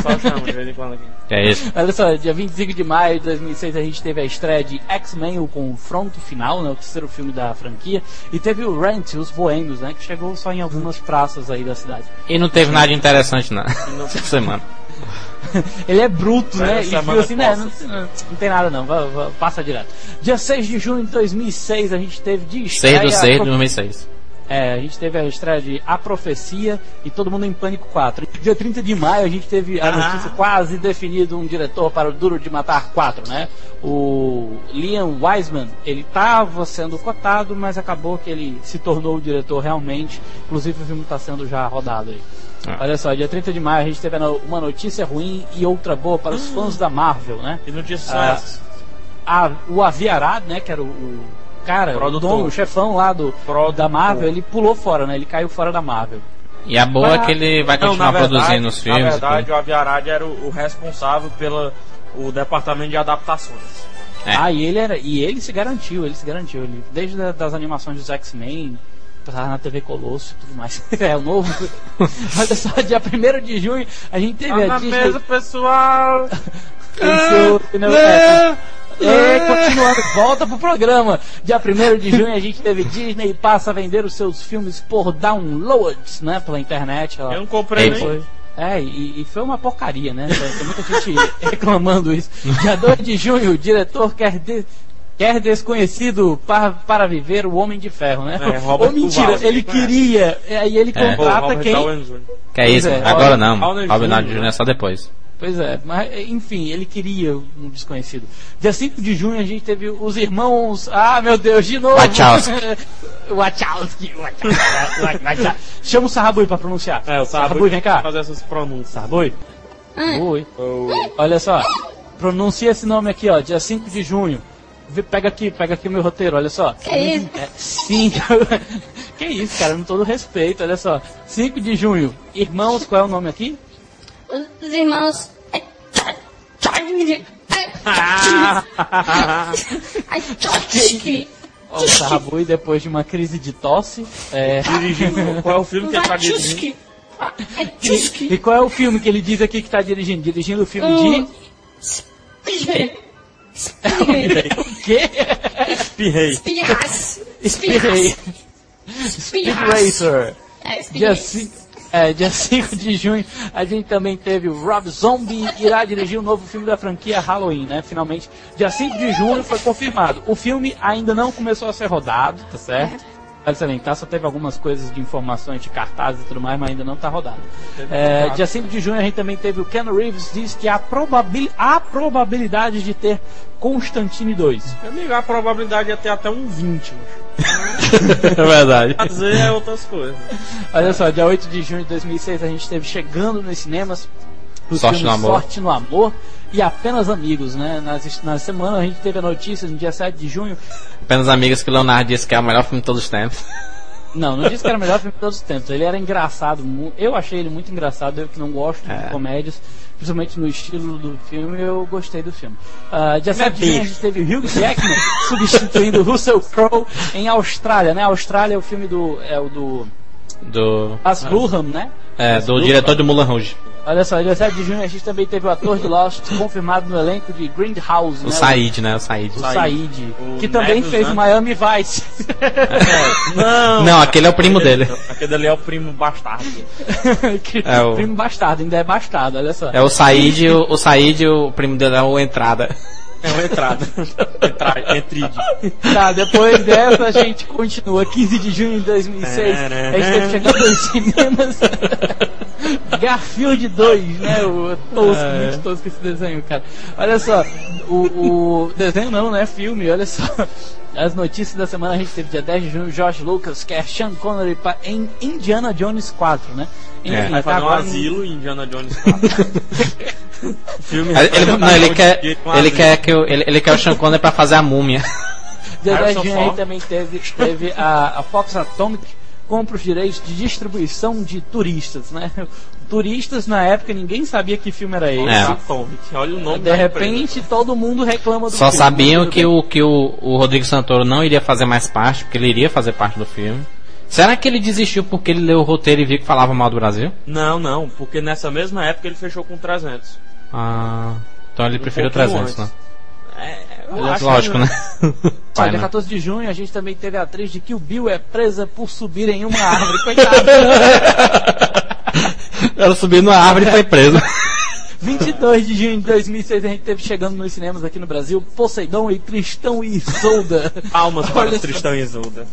Só chama de vez em quando aqui. É isso. Olha só, dia 25 de maio de 2006 a gente teve a estreia de X-Men, o confronto final, né, o terceiro filme da franquia, e teve o Rent, os Boêmios, né, que chegou só em algumas praças aí da cidade. E não teve nada interessante na essa semana. Ele é bruto, Vai né, e viu assim, né, não, não- não tem nada não, vai- vai- passa direto. Dia 6 de junho de 2006 a gente teve de 6 estreia... do 6 de a- 2006. É, a gente teve a estreia de A Profecia e Todo Mundo em Pânico 4. Dia 30 de maio a gente teve a Ah. notícia quase definido um diretor para o Duro de Matar 4, né? O Liam Wiseman, ele estava sendo cotado, mas acabou que ele se tornou o diretor realmente. Inclusive o filme está sendo já rodado aí. Ah. Olha só, dia 30 de maio a gente teve uma notícia ruim e outra boa para os fãs da Marvel, né? E notícias Ah. A- o Aviarad, né, que era o, o cara, o Produtor. dono, o chefão lá do, Produtor. da Marvel, ele pulou fora, né? Ele caiu fora da Marvel. E a boa é que ele vai continuar verdade, produzindo os filmes. Na verdade, o Aviarad era o, o responsável pelo o departamento de adaptações. É. Ah, e ele era, e ele se garantiu, ele se garantiu, ele, desde a, das animações dos X-Men, na TV Colosso e tudo mais. é o novo. Olha só, dia 1 de junho a gente teve Tá a na Disney mesa, pessoal! venceu, não, é, é, continuando, volta pro programa. Dia 1 de junho a gente teve Disney passa a vender os seus filmes por downloads, né, pela internet. Ela, Eu não comprei Ei, nem. foi. É, e, e foi uma porcaria, né? Tem muita gente reclamando isso. Dia 2 de junho, o diretor quer, de- quer desconhecido para, para viver o Homem de Ferro, né? É, Robert Ou mentira, Duval. ele queria, e aí ele É. Contrata Robert quem. Que é isso, é, agora Robert não. Robert Downey Jr. Jr. é só depois. Pois é, mas enfim, ele queria um desconhecido. Dia 5 de junho a gente teve os irmãos. Ah, meu Deus, de novo! Wachowski. Wachowski. Wachowski. Chama o Sarrabui pra pronunciar. É, o Sarrabui, vem cá. fazer essas pronúncias. Sarrabui. Oi. Olha só, pronuncia esse nome aqui, ó, dia 5 de junho. Vê- Pega aqui, pega aqui o meu roteiro, olha só. Que isso? É, 5. que isso, cara, com todo respeito, olha só. 5 de junho. Irmãos, qual é o nome aqui? Os irmãos. é, Ai, ai, ai, Ó, o Sarrabui, depois de uma crise de tosse. É... Dirigindo. Qual é o filme que ele tá dirigindo? Tchusky. E qual é o filme que ele diz aqui que tá dirigindo? Dirigindo o filme de. Espirrei. O quê? Espirrei. Espirras. Espirrei. Speed Racer. É, Dia espirrei. 5, é, dia 5 de junho a gente também teve o Rob Zombie irá dirigir o novo filme da franquia Halloween, né? Finalmente, dia 5 de junho foi confirmado. O filme ainda não começou a ser rodado, tá certo? Vale salientar, só teve algumas coisas de informações de cartazes e tudo mais, mas ainda não tá rodado. É, dia 5 de junho a gente também teve o Ken Reeves diz que há, probabil, há probabilidade de ter Constantine 2. Meu amigo, a probabilidade é ter até um 20, mano. É verdade. Fazer é outras coisas. Olha só, dia 8 de junho de 2006 a gente teve chegando nos cinemas Sorte filmes no Amor. Sorte no Amor e Apenas Amigos, né? Nas, na semana a gente teve a notícia no dia 7 de junho. Apenas amigas que Leonardo disse que é o melhor filme de todos os tempos. Não, não disse que era o melhor filme de todos os tempos. Ele era engraçado. Eu achei ele muito engraçado. Eu que não gosto É. de comédias, principalmente no estilo do filme, eu gostei do filme. Uh, dia 7 de junho a gente teve Hugh Jackman substituindo Russell Crowe em Austrália, né? Austrália é o filme do. É o do. Do, As Graham, né? é, do diretor de Mulan Rouge. Olha só, dia 7 de junho a gente também teve o ator de Lost confirmado no elenco de Grindhouse, O né? Said, né? O Said. O Said, O que também fez né? o Miami Vice. Não, Não, aquele é o primo aquele- dele. Aquele ali é o primo bastardo. que É o- primo bastardo, ainda é bastardo, olha só. É o Said, o, o Said, o primo dele é o Entrada. É uma entrada. Entra, entride. Tá, depois dessa a gente continua. 15 de junho de 2006, a gente teve chegando nos cinemas Garfield 2, né? O tosco, muito tosco esse desenho, cara. Olha só, o, o desenho não, né? Filme, olha só. As notícias da semana a gente teve dia 10 de junho, Josh Lucas, que é Sean Connery pa- em Indiana Jones 4, né? Enfim, É. Vai fazer um asilo em Indiana Jones 4. o filme Ele, não, ele quer, Um ele quer que o, ele, ele quer o Sean Connery pra fazer a múmia. Dia 10 de junho também teve, teve a, a Fox Atomic compra os direitos de distribuição de turistas, né? Turistas na época ninguém sabia que filme era esse. É. Olha o nome De repente todo mundo reclama do Só filme. sabiam Tudo que, o, que o, o Rodrigo Santoro não iria fazer mais parte, porque ele iria fazer parte do filme. Será que ele desistiu porque ele leu o roteiro e viu que falava mal do Brasil? empresa. Não, não, porque nessa mesma época ele fechou com 300. Ah, então ele preferiu Um pouquinho 300, né? É, acho Lógico, né? Olha, Vai, dia né? 14 de junho a gente também teve a atriz de que o Bill é presa por subir em uma árvore. Coitada. Ela subiu na árvore e foi presa. 22 de junho de 2006 a gente teve chegando nos cinemas aqui no Brasil Poseidon e Tristão e Isolda. Palmas para. Tristão e Isolda.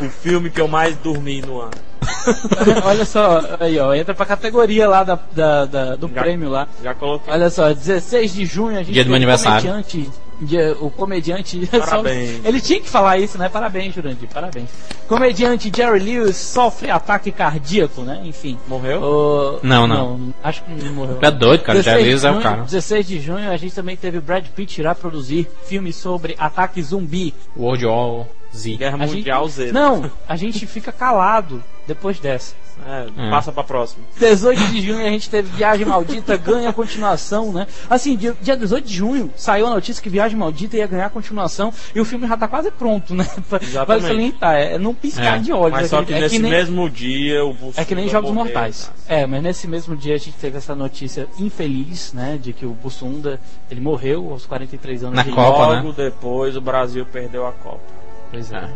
O filme que eu mais dormi no ano. Olha só, aí ó, entra pra categoria lá da, da- da- do Já- prêmio lá. Já coloquei. Olha só, 16 de junho a gente Dia do meu aniversário. O comediante, dia- o comediante Parabéns. ele tinha que falar isso, né? Parabéns, Jurandir, parabéns. Comediante Jerry Lewis sofre ataque cardíaco, né? Enfim. Morreu? O- Não, não. acho que não morreu. É doido, cara. 16 Jerry de Lewis é o junho- cara. 16 de junho a gente também teve o Brad Pitt irá produzir filme sobre ataque zumbi. World War Z. Guerra A gente- Mundial Z. Não, a gente fica calado depois dessa. É, Hum. Passa pra próxima. 18 de junho a gente teve Viagem Maldita, ganha continuação, né? Assim, dia, dia 18 de junho saiu a notícia que Viagem Maldita ia ganhar continuação e o filme já tá quase pronto, né? Pra, Exatamente. salientar, é não piscar É, de olhos. Mas é só que é nesse nem, mesmo dia o Bussunda É que nem Jogos morreu, Mortais. cara. É, mas nesse mesmo dia a gente teve essa notícia infeliz, né? De que o Bussunda, ele morreu aos 43 anos Na de Copa, logo né? depois o Brasil perdeu a Copa. Pois é.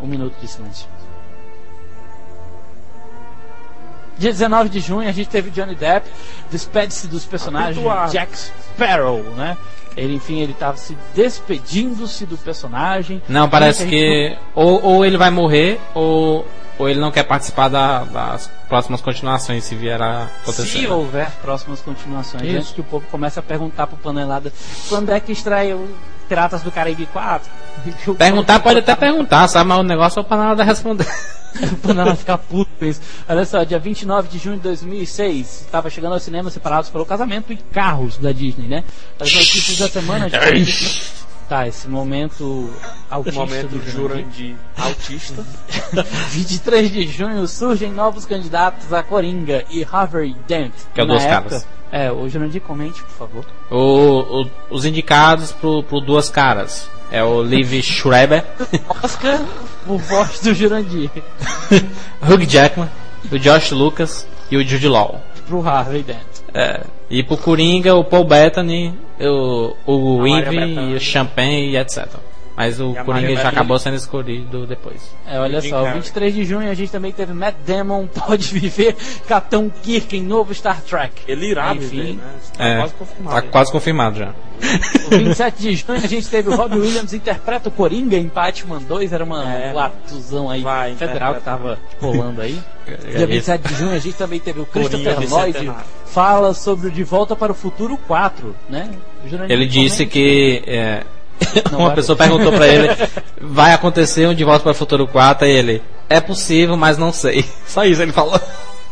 Um minuto de silêncio. Dia 19 de junho a gente teve Johnny Depp, despede-se dos personagens Habituado. Jack Sparrow, né? Ele, enfim, ele tava se despedindo-se do personagem. Não, parece que ou, ou ele vai morrer ou, ou ele não quer participar da- das próximas continuações se vier a acontecer. Se houver próximas continuações, Isso. antes que o povo comece a perguntar pro Panelada quando é que estreia o Piratas do Caribe 4? Perguntar pode até perguntar, sabe? Mas o negócio é pra nada responder. o Panela ficar puto com isso. Olha só, dia 29 de junho de 2006, estava chegando ao cinema separados pelo casamento e carros da Disney, né? As notícias da semana. de- Tá, esse momento autista Momento do Jurandir autista. 23 de junho surgem novos candidatos a Coringa e Harvey Dent. Que é o Na Duas época- Caras. É, o Jurandir comente, por favor. O, o- os indicados pro, pro Duas Caras é o Liv Schreiber, Oscar, o voz do Jurandir. Hugh Jackman, o Josh Lucas e o Jude Law. Pro Harvey Dent. É, e pro Coringa, o Paul Bettany, o, o e o Champagne e etc. Mas o E Coringa já acabou sendo escolhido depois. É, olha só, Carrey. 23 de junho a gente também teve Matt Damon pode viver Capitão Kirk em novo Star Trek. Ele irá Enfim. viver, né? Tá É, quase confirmado. Tá quase confirmado já. O 27 de junho a gente teve o Robbie Williams interpreta o Coringa em Batman 2, era uma É. um atuzão aí Vai, federal que tava rolando aí. É Dia 27 de junho a gente também teve o Christopher Coringa Lloyd bicentenário. fala sobre o De Volta para o Futuro 4, né? Ele disse que é, Não uma vai pessoa perguntou pra ele, vai acontecer um De Volta para o Futuro 4 e ele, é possível, mas não sei. Só isso ele falou.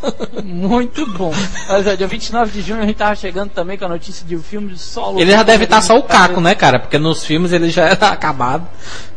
Muito bom. Mas, ó, dia 29 de junho a gente tava chegando também com a notícia de um filme de solo. Ele já deve estar só o caco, né, cara? Porque nos filmes ele já era acabado.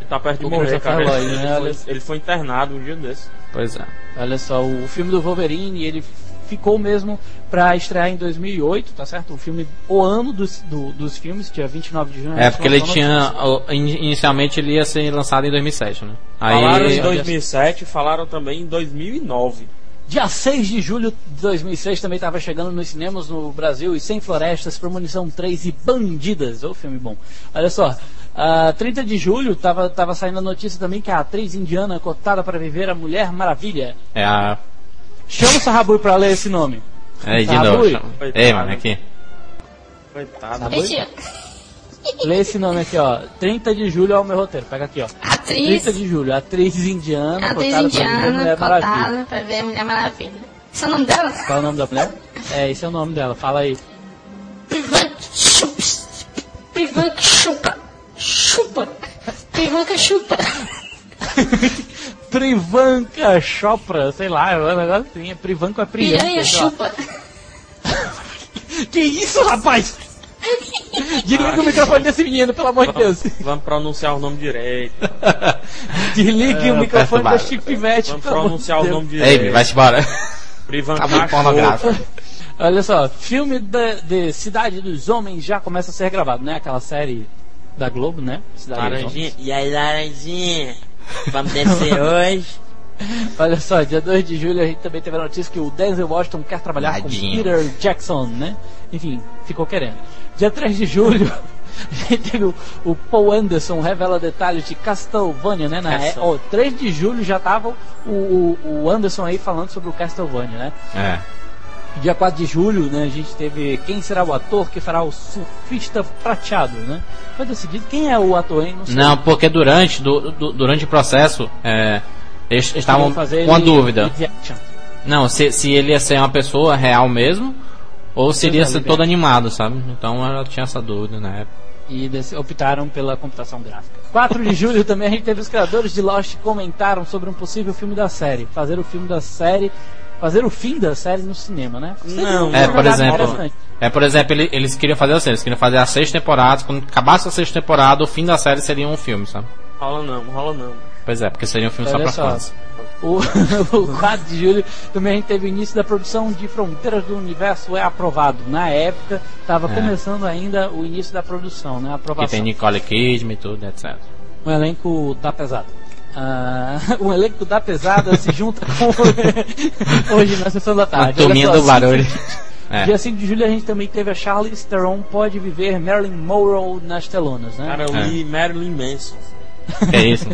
tá perto de O morrer, cara. Lloyd, ele, né? ele foi, ele foi internado um dia desse. Pois é. Olha só, o filme do Wolverine, ele ficou mesmo pra estrear em 2008, tá certo? O filme, o ano dos, do- dos filmes, dia 29 de junho. É gente porque ele tinha. Inicialmente ele ia ser lançado em 2007, né? Falaram em Aí. 2007, falaram também em 2009. Dia 6 de julho de 2006 também estava chegando nos cinemas no Brasil e Sem Florestas, Premonição 3 e Bandidas. Ô filme bom. Olha só, ah, 30 de julho estava tava saindo a notícia também que a atriz indiana cotada para viver a Mulher Maravilha. É a. Chama o Sarrabui para ler esse nome. É, de Sarrabui, novo. Coitado. Ei, mano, aqui. Coitado. Sarrabui, lê esse nome aqui, ó. 30 de julho é o meu roteiro. Pega aqui, ó. atriz, 30 de julho, atriz indiana atriz indiana, Mulher Maravilha. pra ver a Mulher Maravilha. Esse é o nome dela? Qual é o nome da mulher? É, esse é o nome dela. Fala aí. Privanca chupa. Chupa. Chupa. Privanca Chopra, sei lá, é um negócio assim. É Privanka é Priyanka. Piranha chupa. Que isso, rapaz? Desliga o microfone desse menino, pelo amor de Deus. Vamos pronunciar o nome direito. Desligue o microfone da. Chico Pivete. Vamos pronunciar o nome Ei, direito. vai-se embora. Privan Tá pornográfico. Olha só, filme de, de Cidade dos Homens já começa a ser gravado, né? Aquela série da Globo, né? Cidade dos Laranjinha. Homens. E aí, Laranjinha? Vamos descer hoje? Olha só, dia 2 de julho a gente também teve a notícia que o Denzel Washington quer trabalhar Tadinho. com Peter Jackson, né? Enfim, ficou querendo. Dia 3 de julho, a gente teve o, o Paul Anderson revela detalhes de Castlevania, né? Na, é, ó, 3 de julho já tava o, o, o Anderson aí falando sobre o Castlevania, né? É. Dia 4 de julho, né, a gente teve quem será o ator que fará o surfista prateado, né? Foi decidido quem é o ator, hein? Não sei. Não, porque durante, du- du- durante o processo, é, eles estavam com a dúvida. Não, se, se ele ia ser uma pessoa real mesmo, ou se ele ia ser todo animado, sabe? Então ela tinha essa dúvida na época. e optaram pela computação gráfica. 4 de julho também a gente teve os criadores de Lost comentaram sobre um possível filme da série. Fazer o filme da série. Fazer o fim da série no cinema, né? Não, É, uma por exemplo, é, por exemplo, ele- eles queriam fazer assim, eles queriam fazer as seis temporadas, quando acabasse a sexta temporada, o fim da série seria um filme, sabe? Rola não, rola não. Pois é, porque seria um filme Olha só só. pra fãs. O, o 4 de julho também a gente teve o início da produção de Fronteiras do Universo é aprovado. Na época, estava É. começando ainda o início da produção, né? A Que aprovação. tem Nicole Kidman e tudo, etc. Um elenco da pesada. Ah, o elenco da pesada se junta com hoje na sessão da A tarde. turminha Olha só, do barulho. É. Dia 5 de julho a gente também teve a Charlize Theron pode viver Marilyn Monroe nas telonas, né? Cara, eu É. li Marilyn Manson. É isso?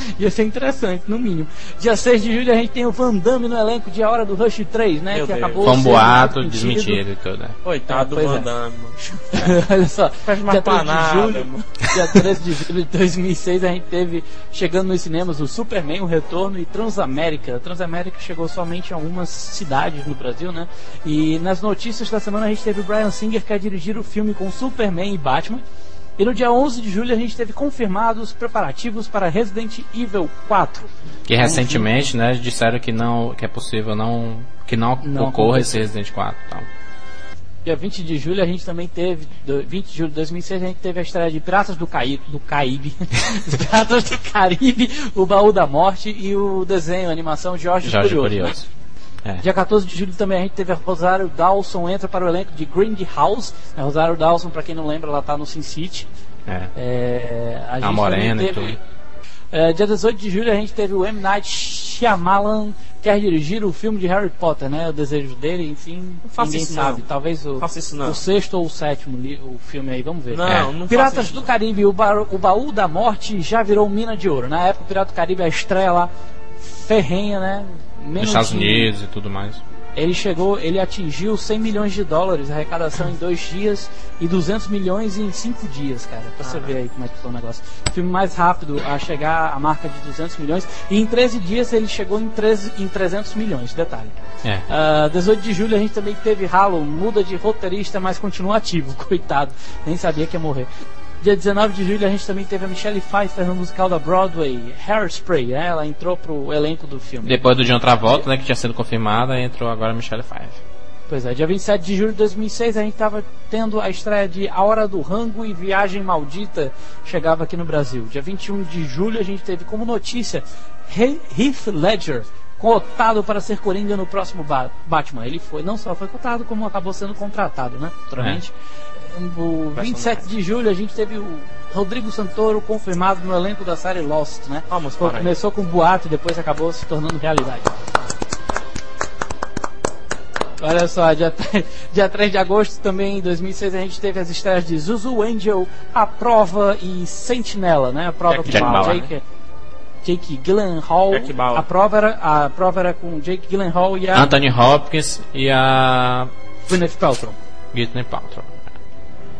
Ia ser interessante, no mínimo. Dia 6 de julho a gente tem o Van Damme no elenco de A Hora do Rush 3, né? Meu que Deus. acabou Foi um boato desmentido. e tudo, né? Coitado Ah, do Van é. Damme. Olha só, Faz mais dia pra 3 de julho, mano. dia 13 de julho de 2006 a gente teve chegando nos cinemas o Superman, o Retorno e Transamérica. Transamérica chegou somente em algumas cidades no Brasil, né? E nas notícias da semana a gente teve o Brian Singer que ia dirigir o filme com Superman e Batman. E no dia 11 de julho a gente teve confirmados preparativos para Resident Evil 4. Que recentemente, né, disseram que não, que é possível não, que não, Não ocorra acontecer. esse Resident 4 e tal. Dia 20 de julho a gente também teve, do- 20 de julho de 2006 a gente teve a estreia de Piratas do Caribe, do Caribe, Piratas do Caribe, o Baú da Morte e o desenho, a animação Jorge, Jorge Curioso. Curioso. É. Dia 14 de julho também a gente teve a Rosário Dawson entra para o elenco de Grindhouse. A Rosário Dawson, para quem não lembra, ela tá no Sin City. É. É, a A gente morena também e teve- tudo. é, dia 18 de julho a gente teve o M. Night Shyamalan quer dirigir o filme de Harry Potter, né? O desejo dele, enfim, faça ninguém isso, sabe. não. Talvez o, Não faça isso, não. o sexto ou o sétimo o filme aí, vamos ver. Não, É. não Piratas isso, do não. Caribe, o, ba- o baú da morte já virou mina de ouro. Na época, o Pirata do Caribe, a estreia lá, ferrenha, né? Nos Estados Unidos e tudo mais. Ele chegou, ele atingiu 100 milhões de dólares, arrecadação em dois dias e 200 milhões em cinco dias, cara. Pra você ver aí como é que foi o negócio. O filme mais rápido a chegar à marca de 200 milhões e em 13 dias ele chegou em, 13, em 300 milhões, detalhe. É. Ah, 18 de julho a gente também teve Halo, muda de roteirista, mas continua ativo, coitado. Nem sabia que ia morrer. Dia 19 de julho a gente também teve a Michelle Pfeiffer no musical da Broadway, Hairspray, né? Ela entrou pro elenco do filme. Depois do John Travolta, né, que tinha sido confirmada, entrou agora a Michelle Pfeiffer. Pois é, dia 27 de julho de 2006 a gente estava tendo a estreia de A Hora do Rango e Viagem Maldita chegava aqui no Brasil. Dia 21 de julho a gente teve como notícia He- Heath Ledger cotado para ser Coringa no próximo Ba- Batman. Ele foi, não só foi cotado, como acabou sendo contratado, né? Futuramente. O 27 de julho a gente teve o Rodrigo Santoro confirmado no elenco da série Lost, né? Vamos para aí. Começou com boato e depois acabou se tornando realidade. Olha só, dia, dia 3 de agosto também, em 2006, a gente teve as estreias de Zuzu Angel, A Prova e Sentinela, né? A prova Jack com Bauer, Jake, Jake Gyllenhaal. Jack Bauer. A prova, era, a prova era com Jake Gyllenhaal e a Anthony Hopkins e a Gwyneth Paltrow. Whitney Paltrow.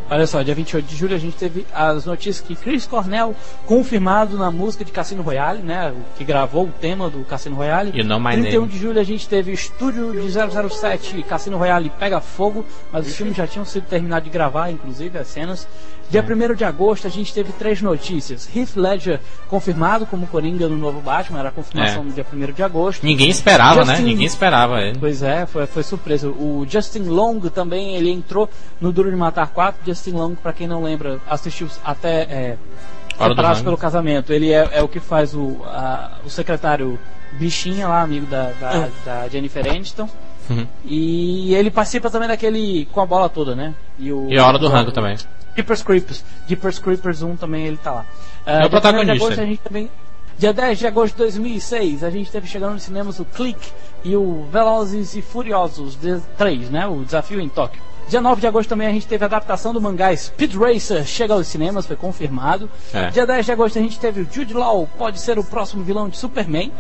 Olha só, dia 28 de julho a gente teve as notícias que Chris Cornell, confirmado na música de Cassino Royale, né? o Que gravou o tema do Cassino Royale. You Know My 31 Name. de julho a gente teve estúdio de 007 Cassino Royale Pega Fogo, mas os filmes já tinham sido terminados de gravar, inclusive as cenas. Dia 1 de agosto a gente teve três notícias. Heath Ledger confirmado como Coringa no novo Batman, era a confirmação É. no dia 1 de agosto. Ninguém esperava, né? Justin- Ninguém esperava ele. Pois é, foi, foi surpresa. O Justin Long também, ele entrou no Duro de Matar 4. Justin Long, pra quem não lembra, assistiu até é, Hora do Separados Rango. pelo Casamento. Ele é, é o que faz o, a- o secretário Bichinha lá, amigo da, da, da Jennifer Aniston. Uhum. E ele participa também daquele com a bola toda, né? E, o, E a Hora do Rango também. Jeepers Creepers. Jeepers Creepers 1 também ele tá lá. Ah, É o dia 1º de protagonista. agosto, a gente também, dia 10 de agosto de 2006, a gente teve chegando nos cinemas o Click e o Velozes e Furiosos 3, né? O Desafio em Tóquio. Dia 9 de agosto também a gente teve a adaptação do mangá Speed Racer, chega aos cinemas, foi confirmado. É. Dia 10 de agosto a gente teve o Jude Law, pode ser o próximo vilão de Superman.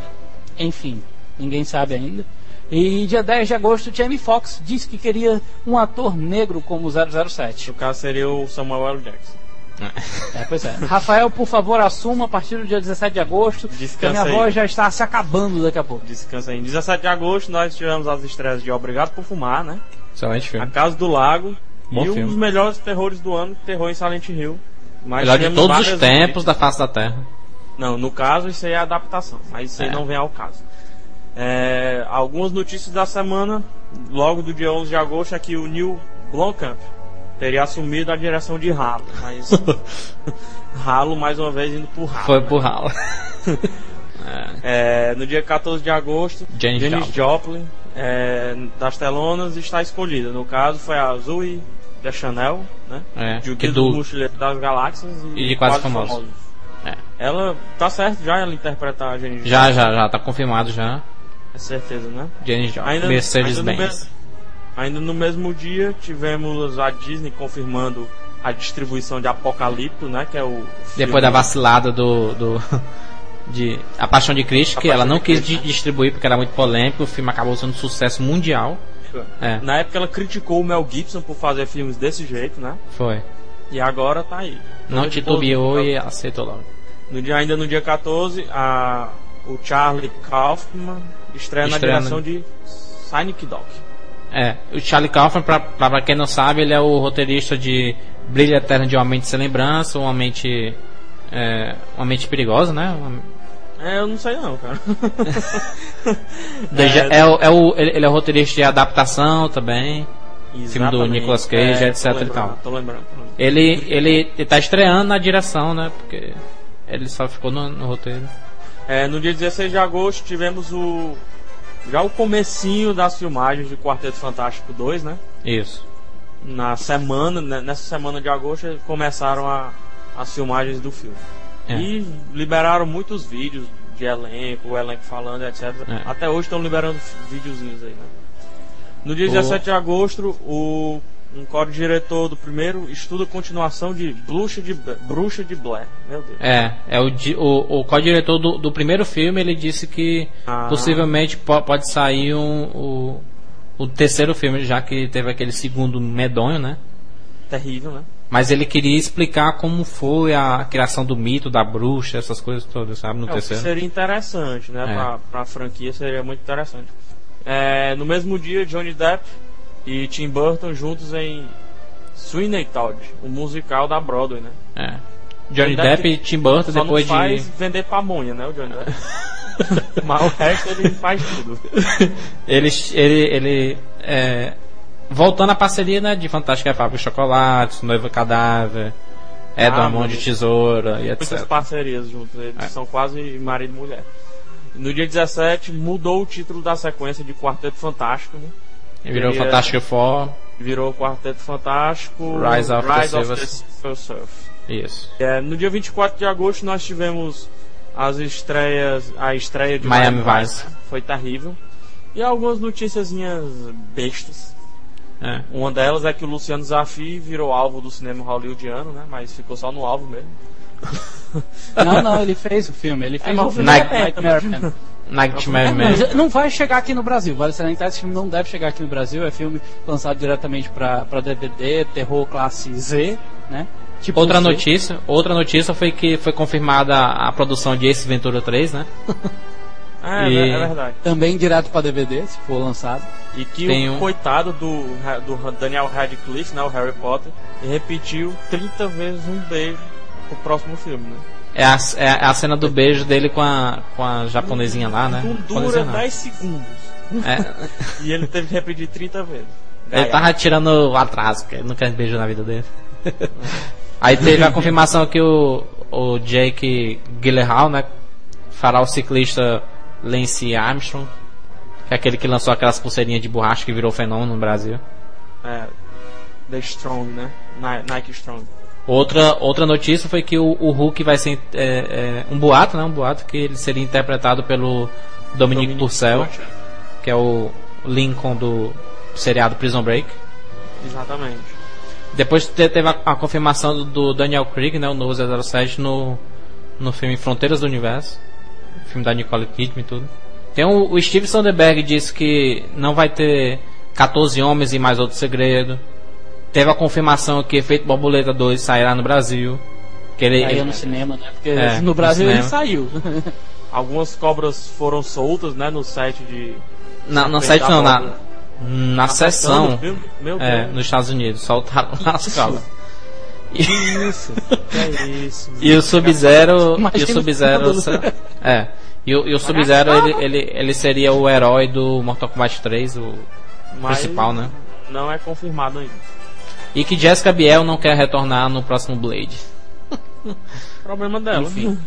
Enfim, ninguém sabe ainda. E dia 10 de agosto, Jamie Foxx disse que queria um ator negro como 007. No caso seria o Samuel L. Jackson. É, pois é. Rafael, por favor, assuma a partir do dia 17 de agosto, que a Descansa minha aí. voz já está se acabando daqui a pouco. Descansa aí. Em 17 de agosto nós tivemos as estreias de Obrigado por Fumar, né? Excelente A filme. Casa do Lago. Bom e um filme. dos melhores terrores do ano, terror em Silent Hill. Mas Melhor de todos os tempos da face da Terra. Não, no caso isso aí é adaptação, mas isso aí É. não vem ao caso. É, algumas notícias da semana, logo do dia 11 de agosto, é que o Neil Blomkamp teria assumido a direção de Halo, mas Halo mais uma vez indo pro Halo. Foi né? por rala. É, no dia 14 de agosto, Janis Janis Joplin, é, das telonas está escolhida. No caso foi a Zoe da Chanel, né? É, De o Guia do- do Mochileiro das Galáxias e, E de Quase Famosos. É. Ela tá certo já ela interpretar a Janis Já, Joplin? já, já, tá confirmado já. É certeza, né? Janis Joplin. Ainda, Mercedes ainda, no Benz. ainda no mesmo dia tivemos a Disney confirmando a distribuição de Apocalipto, né? Que é o Depois da filme- vacilada do. do de A Paixão de Cristo, A que ela Paixão não de quis Cristo, di- distribuir porque era muito polêmico, o filme acabou sendo um sucesso mundial. É, Na época ela criticou o Mel Gibson por fazer filmes desse jeito, né? foi. E agora tá aí. Não titubeou boa- e aceitou logo. No dia, ainda no dia 14, a, o Charlie Kaufman estreia, na direção de Sonic Dog. É, o Charlie Kaufman, pra, pra, quem não sabe, ele é o roteirista de Brilho Eterno de Uma Mente Sem Lembrança, Uma Mente. É, uma mente perigosa, né? Uma- É, eu não sei não, cara. Deja- é, o- é o, ele, ele é o roteirista de adaptação também. Filme do Exatamente. Nicolas Cage, É, etc e tal. Tô lembrando. tô lembrando. Ele, ele, ele tá estreando na direção, né? Porque ele só ficou no, no roteiro. É, no dia 16 de agosto tivemos o já o comecinho das filmagens de Quarteto Fantástico 2, né? Isso. Na semana, né, nessa semana de agosto começaram a, as filmagens do filme. É. E liberaram muitos vídeos de elenco, o elenco falando, etc. É. Até hoje estão liberando videozinhos aí, né? No dia O- 17 de agosto, o um co-diretor do primeiro estuda a continuação de Bruxa de, Bruxa de Blair. Meu Deus. É, é o, o, o co-diretor do, do primeiro filme, ele disse que Ah. possivelmente po- pode sair um, o, o terceiro filme, já que teve aquele segundo medonho, né? Terrível, né? Mas ele queria explicar como foi a criação do mito da bruxa, essas coisas todas, sabe? No É, terceiro. seria interessante, né? É. Pra, pra franquia seria muito interessante. É, no mesmo dia, Johnny Depp e Tim Burton juntos em Sweeney Todd, o musical da Broadway, né? É. Johnny Depp Depp e Tim Burton Só depois não faz de. vender pamonha, né, o Johnny Depp? Mas o resto ele faz tudo. ele ele, ele é, voltando à parceria né, de Fantástica Fábrica de Chocolates, Noiva Cadáver, Edward Ah, Mão de Tesoura e Muitas etc. parcerias juntos, eles É. são quase marido e mulher. No dia 17, mudou o título da sequência de Quarteto Fantástico, né? Virou Seria- Fantástico Four, Virou Quarteto Fantástico Rise of the Silver- Silver Surf. isso. É, no dia 24 de agosto nós tivemos as estreias, a estreia de Miami Vice. Foi terrível. E algumas noticiazinhas bestas. É. Uma delas é que o Luciano Zafi virou alvo do cinema hollywoodiano, né? Mas ficou só no alvo mesmo. Não, não, ele fez o filme. Ele fez mas o filme filme é Nightmare Man. Nightmare É, Man. não vai chegar aqui no Brasil. Vale salientar, esse filme não deve chegar aqui no Brasil. É filme lançado diretamente pra, pra DVD, terror classe Z, né? Tipo Outra um notícia, outra notícia foi que foi confirmada a produção de Ace Ventura 3, né? É, E- é verdade. Também direto pra DVD, se for lançado. E que Tem o um- coitado do, do Daniel Radcliffe, né? O Harry Potter, repetiu 30 vezes um beijo pro próximo filme, né? É a, é a cena do beijo dele com a, com a japonesinha lá, né? Não dura Japonesinha não. 10 segundos. É, E ele teve que repetir 30 vezes. ele tava tirando o atraso, porque ele não quer beijo na vida dele. Aí teve a confirmação que o, o Jake Gyllenhaal, né? Fará o ciclista Lance Armstrong, que é aquele que lançou aquelas pulseirinhas de borracha que virou fenômeno no Brasil. É, The Strong, né? Ni- Nike Strong. Outra, outra notícia foi que o, o Hulk vai ser é, é, um boato, né? Um boato que ele seria interpretado pelo Dominique Dominic Purcell, que é o Lincoln do seriado Prison Break. Exatamente. Depois te- teve a, a confirmação do, do Daniel Craig, né? O novo 007 no, no filme Fronteiras do Universo. Filme da Nicole Kidman e tudo. Tem o, o Steve Soderbergh disse que não vai ter 14 homens e mais outro segredo. Teve a confirmação que Efeito Borboleta 2 sairá no Brasil. Que ele, Saiu ele- no cinema, né? Porque É, no no Brasil ele cinema. saiu. Algumas cobras foram soltas, né? No set de. na, no site não, na, na do sessão filme? Meu é, Deus. nos Estados Unidos. Soltaram as cobras. Que isso? que é isso? E o Sub-Zero. E o Sub-Zero. É. E o, e o Sub-Zero ele, ele, ele seria o herói do Mortal Kombat 3, o Mas principal, né? Não é confirmado ainda. E que Jessica Biel não quer retornar no próximo Blade. Problema dela. Enfim.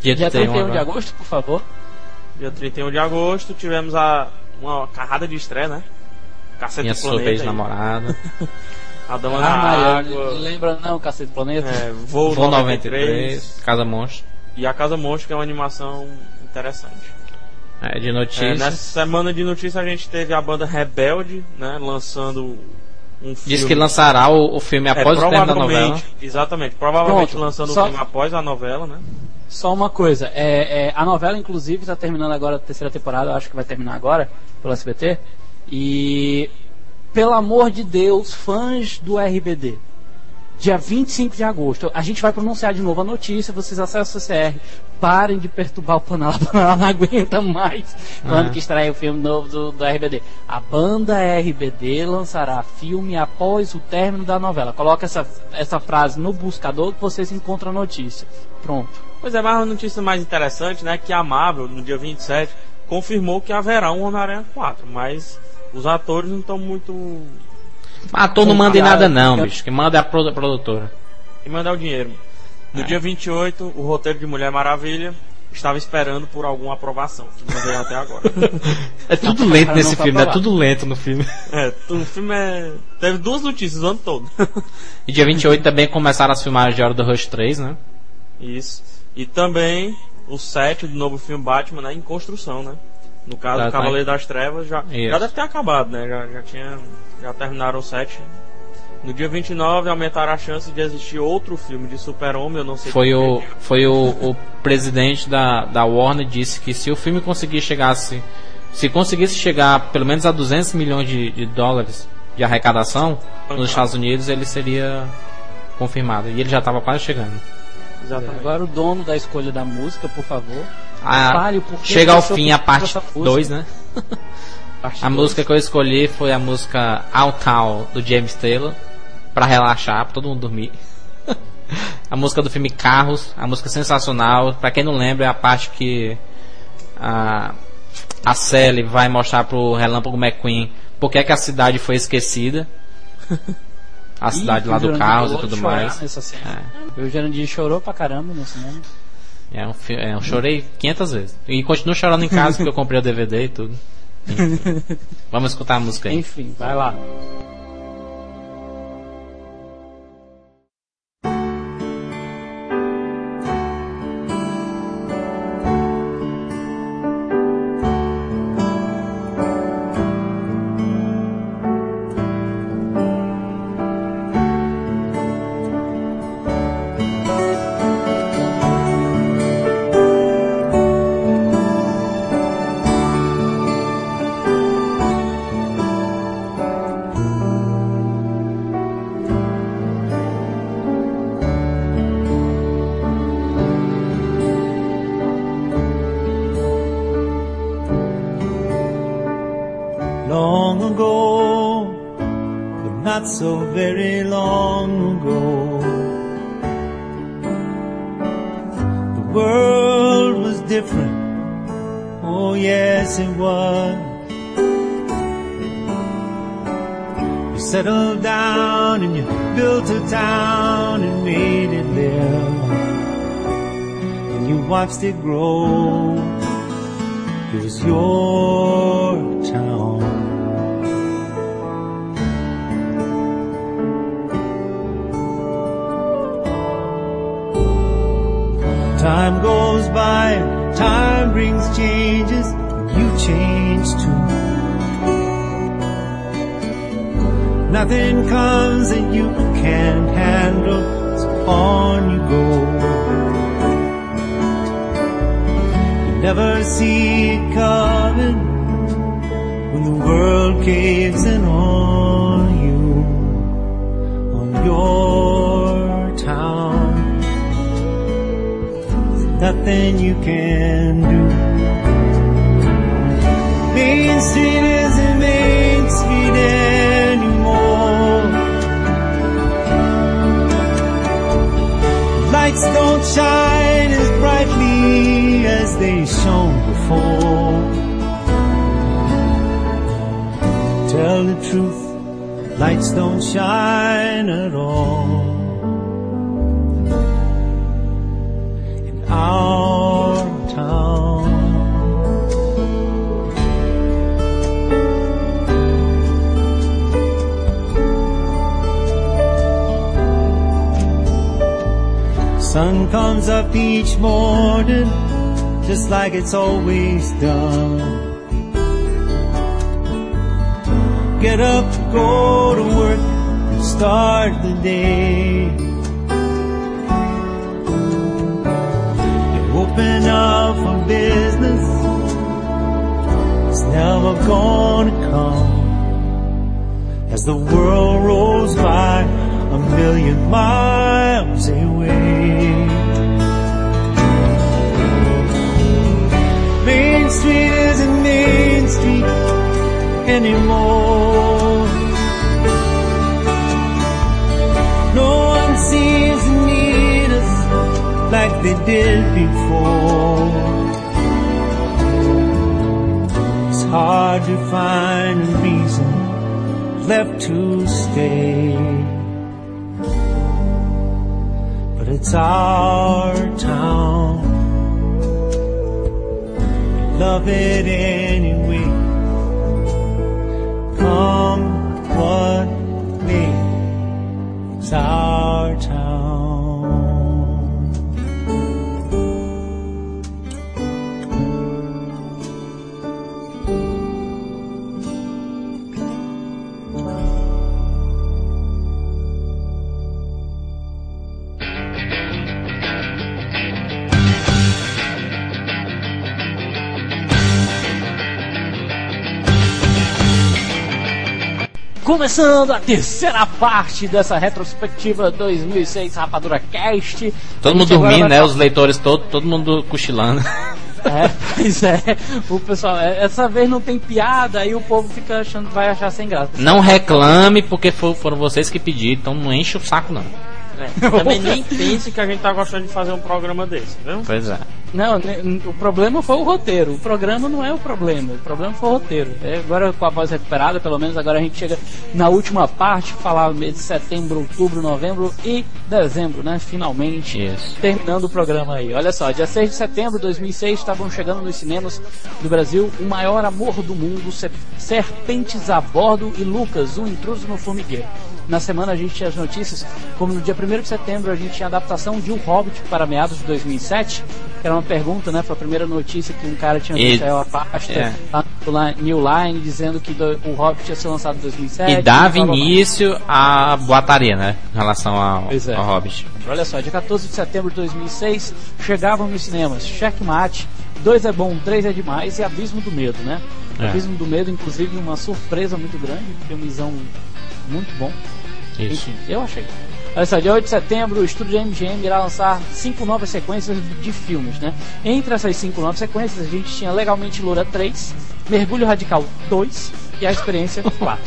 Dia, Dia 31 31 de agosto, por favor. Dia 31 de agosto tivemos a, uma carrada de estreia, né? Cacete Minha do sua Planeta. aí. namorada. A Dama Ah, Maria, Água. lembra não, Cacete do Planeta? É, Voo, Voo 93, 93, Casa Monstro. E a Casa Monstro, que é uma animação interessante. É, de É, notícias. nessa semana de notícias a gente teve a banda Rebelde, né? Lançando um filme. Diz que lançará o, o filme É, após o término da novela. Exatamente, provavelmente Pronto, lançando só- o filme após a novela, né? Só uma coisa, é, é, a novela inclusive está terminando agora a terceira temporada, eu acho que vai terminar agora pelo SBT. E pelo amor de Deus, fãs do RBD. Dia 25 de agosto, a gente vai pronunciar de novo a notícia, vocês acessam o CCR, parem de perturbar o Panela, Panela não aguenta mais. Falando É. que estreia o filme novo do, do RBD. A banda RBD lançará filme após o término da novela. Coloca essa, essa frase no buscador que vocês encontram a notícia. Pronto. Pois é, mas uma notícia mais interessante, né? Que a Marvel, no dia 27, confirmou que haverá um Homem-Aranha 4, mas os atores não estão muito. Ator não manda em nada não, bicho. Que manda é a produ- produtora. e mandar o dinheiro. No É. dia 28, o roteiro de Mulher Maravilha estava esperando por alguma aprovação, que não veio até agora. É tudo lento nesse tá filme, é pra lá. tudo lento no filme. é, o filme é. Teve duas notícias o ano todo. E dia 28 também começaram as filmagens de Hora do Rush 3, né? Isso. E também o set do novo filme Batman, né? Em construção, né? No caso, Já o tá Cavaleiro das Trevas já, Isso. já deve ter acabado, né? Já, já tinha. Já terminaram o set. No dia 29 aumentaram a chance de existir outro filme de Super-Homem, eu não sei Foi o, fez. foi o, o presidente da, da Warner disse que se o filme conseguir chegasse, se conseguisse chegar pelo menos a 200 milhões de, de dólares de arrecadação nos Estados Unidos, ele seria confirmado. E ele já estava quase chegando. Exatamente. Agora o dono da escolha da música, por favor. A, porquê chega ao fim a parte essa música. 2, né? Parte A dois. música que eu escolhi foi a música Out Town do James Taylor pra relaxar, pra todo mundo dormir. a música do filme Carros, a música sensacional. Pra quem não lembra, é a parte que a, a Sally vai mostrar pro Relâmpago McQueen por que é que a cidade foi esquecida. A cidade Ih, lá do caos e tudo mais. cena. O Jurandir chorou pra caramba no cinema. É um fi- é, eu chorei 500 vezes. E continuo chorando em casa porque eu comprei o DVD e tudo. Enfim. Vamos escutar a música aí. Enfim, vai lá. Very long ago. The world was different, oh yes it was. You settled down and you built a town and made it live. And you watched it grow. Morning just like it's always done. Get up, go to work, and start the day. You open up for business, it's never gonna come as the world rolls by a million miles away. Main Street isn't Main Street anymore. No one seems to need us like they did before. It's hard to find a reason left to stay. But it's our town. Love it anyway. Come what may, it's our town. Começando a terceira parte dessa retrospectiva 2006 Rapadura Cast. Todo mundo dormindo, vai né? Os leitores todo, todo mundo cochilando. É, pois é. O pessoal, é, essa vez não tem piada, aí o povo fica achando, vai achar sem graça. Não reclame porque fo- foram vocês que pediram, então não enche o saco não. É, também nem pense que a gente tá gostando de fazer um programa desse, viu? Pois é. Não, o problema foi o roteiro. O programa não é o problema. O problema foi o roteiro. É, agora com a voz recuperada, pelo menos agora a gente chega na última parte, falar mês de setembro, outubro, novembro e dezembro, né? Finalmente. Isso. Terminando o programa aí. Olha só, dia 6 de setembro de 2006 estavam chegando nos cinemas do Brasil O Maior Amor do Mundo, Se- Serpentes a Bordo e Lucas, um intruso no formigueiro. Na semana a gente tinha as notícias, como no dia 1 de setembro a gente tinha a adaptação de O Hobbit para meados de 2007, que era uma pergunta, né? Foi a primeira notícia que um cara tinha E- aí a pasta é. lá no New Line dizendo que do- o Hobbit ia ser lançado em 2007. E dava início à boataria, né? Em relação ao, é. ao Hobbit. Olha só, dia 14 de setembro de 2006 chegavam nos cinemas Checkmate, 2 é bom, 3 é demais e Abismo do Medo, né? É. Abismo do Medo, inclusive, uma surpresa muito grande, filmezão muito bom. Isso. Enfim, eu achei. Olha só, dia 8 de setembro, o estúdio MGM irá lançar cinco novas sequências de filmes, né? Entre essas cinco novas sequências, a gente tinha Legalmente Loura 3, Mergulho Radical 2 e A Experiência 4.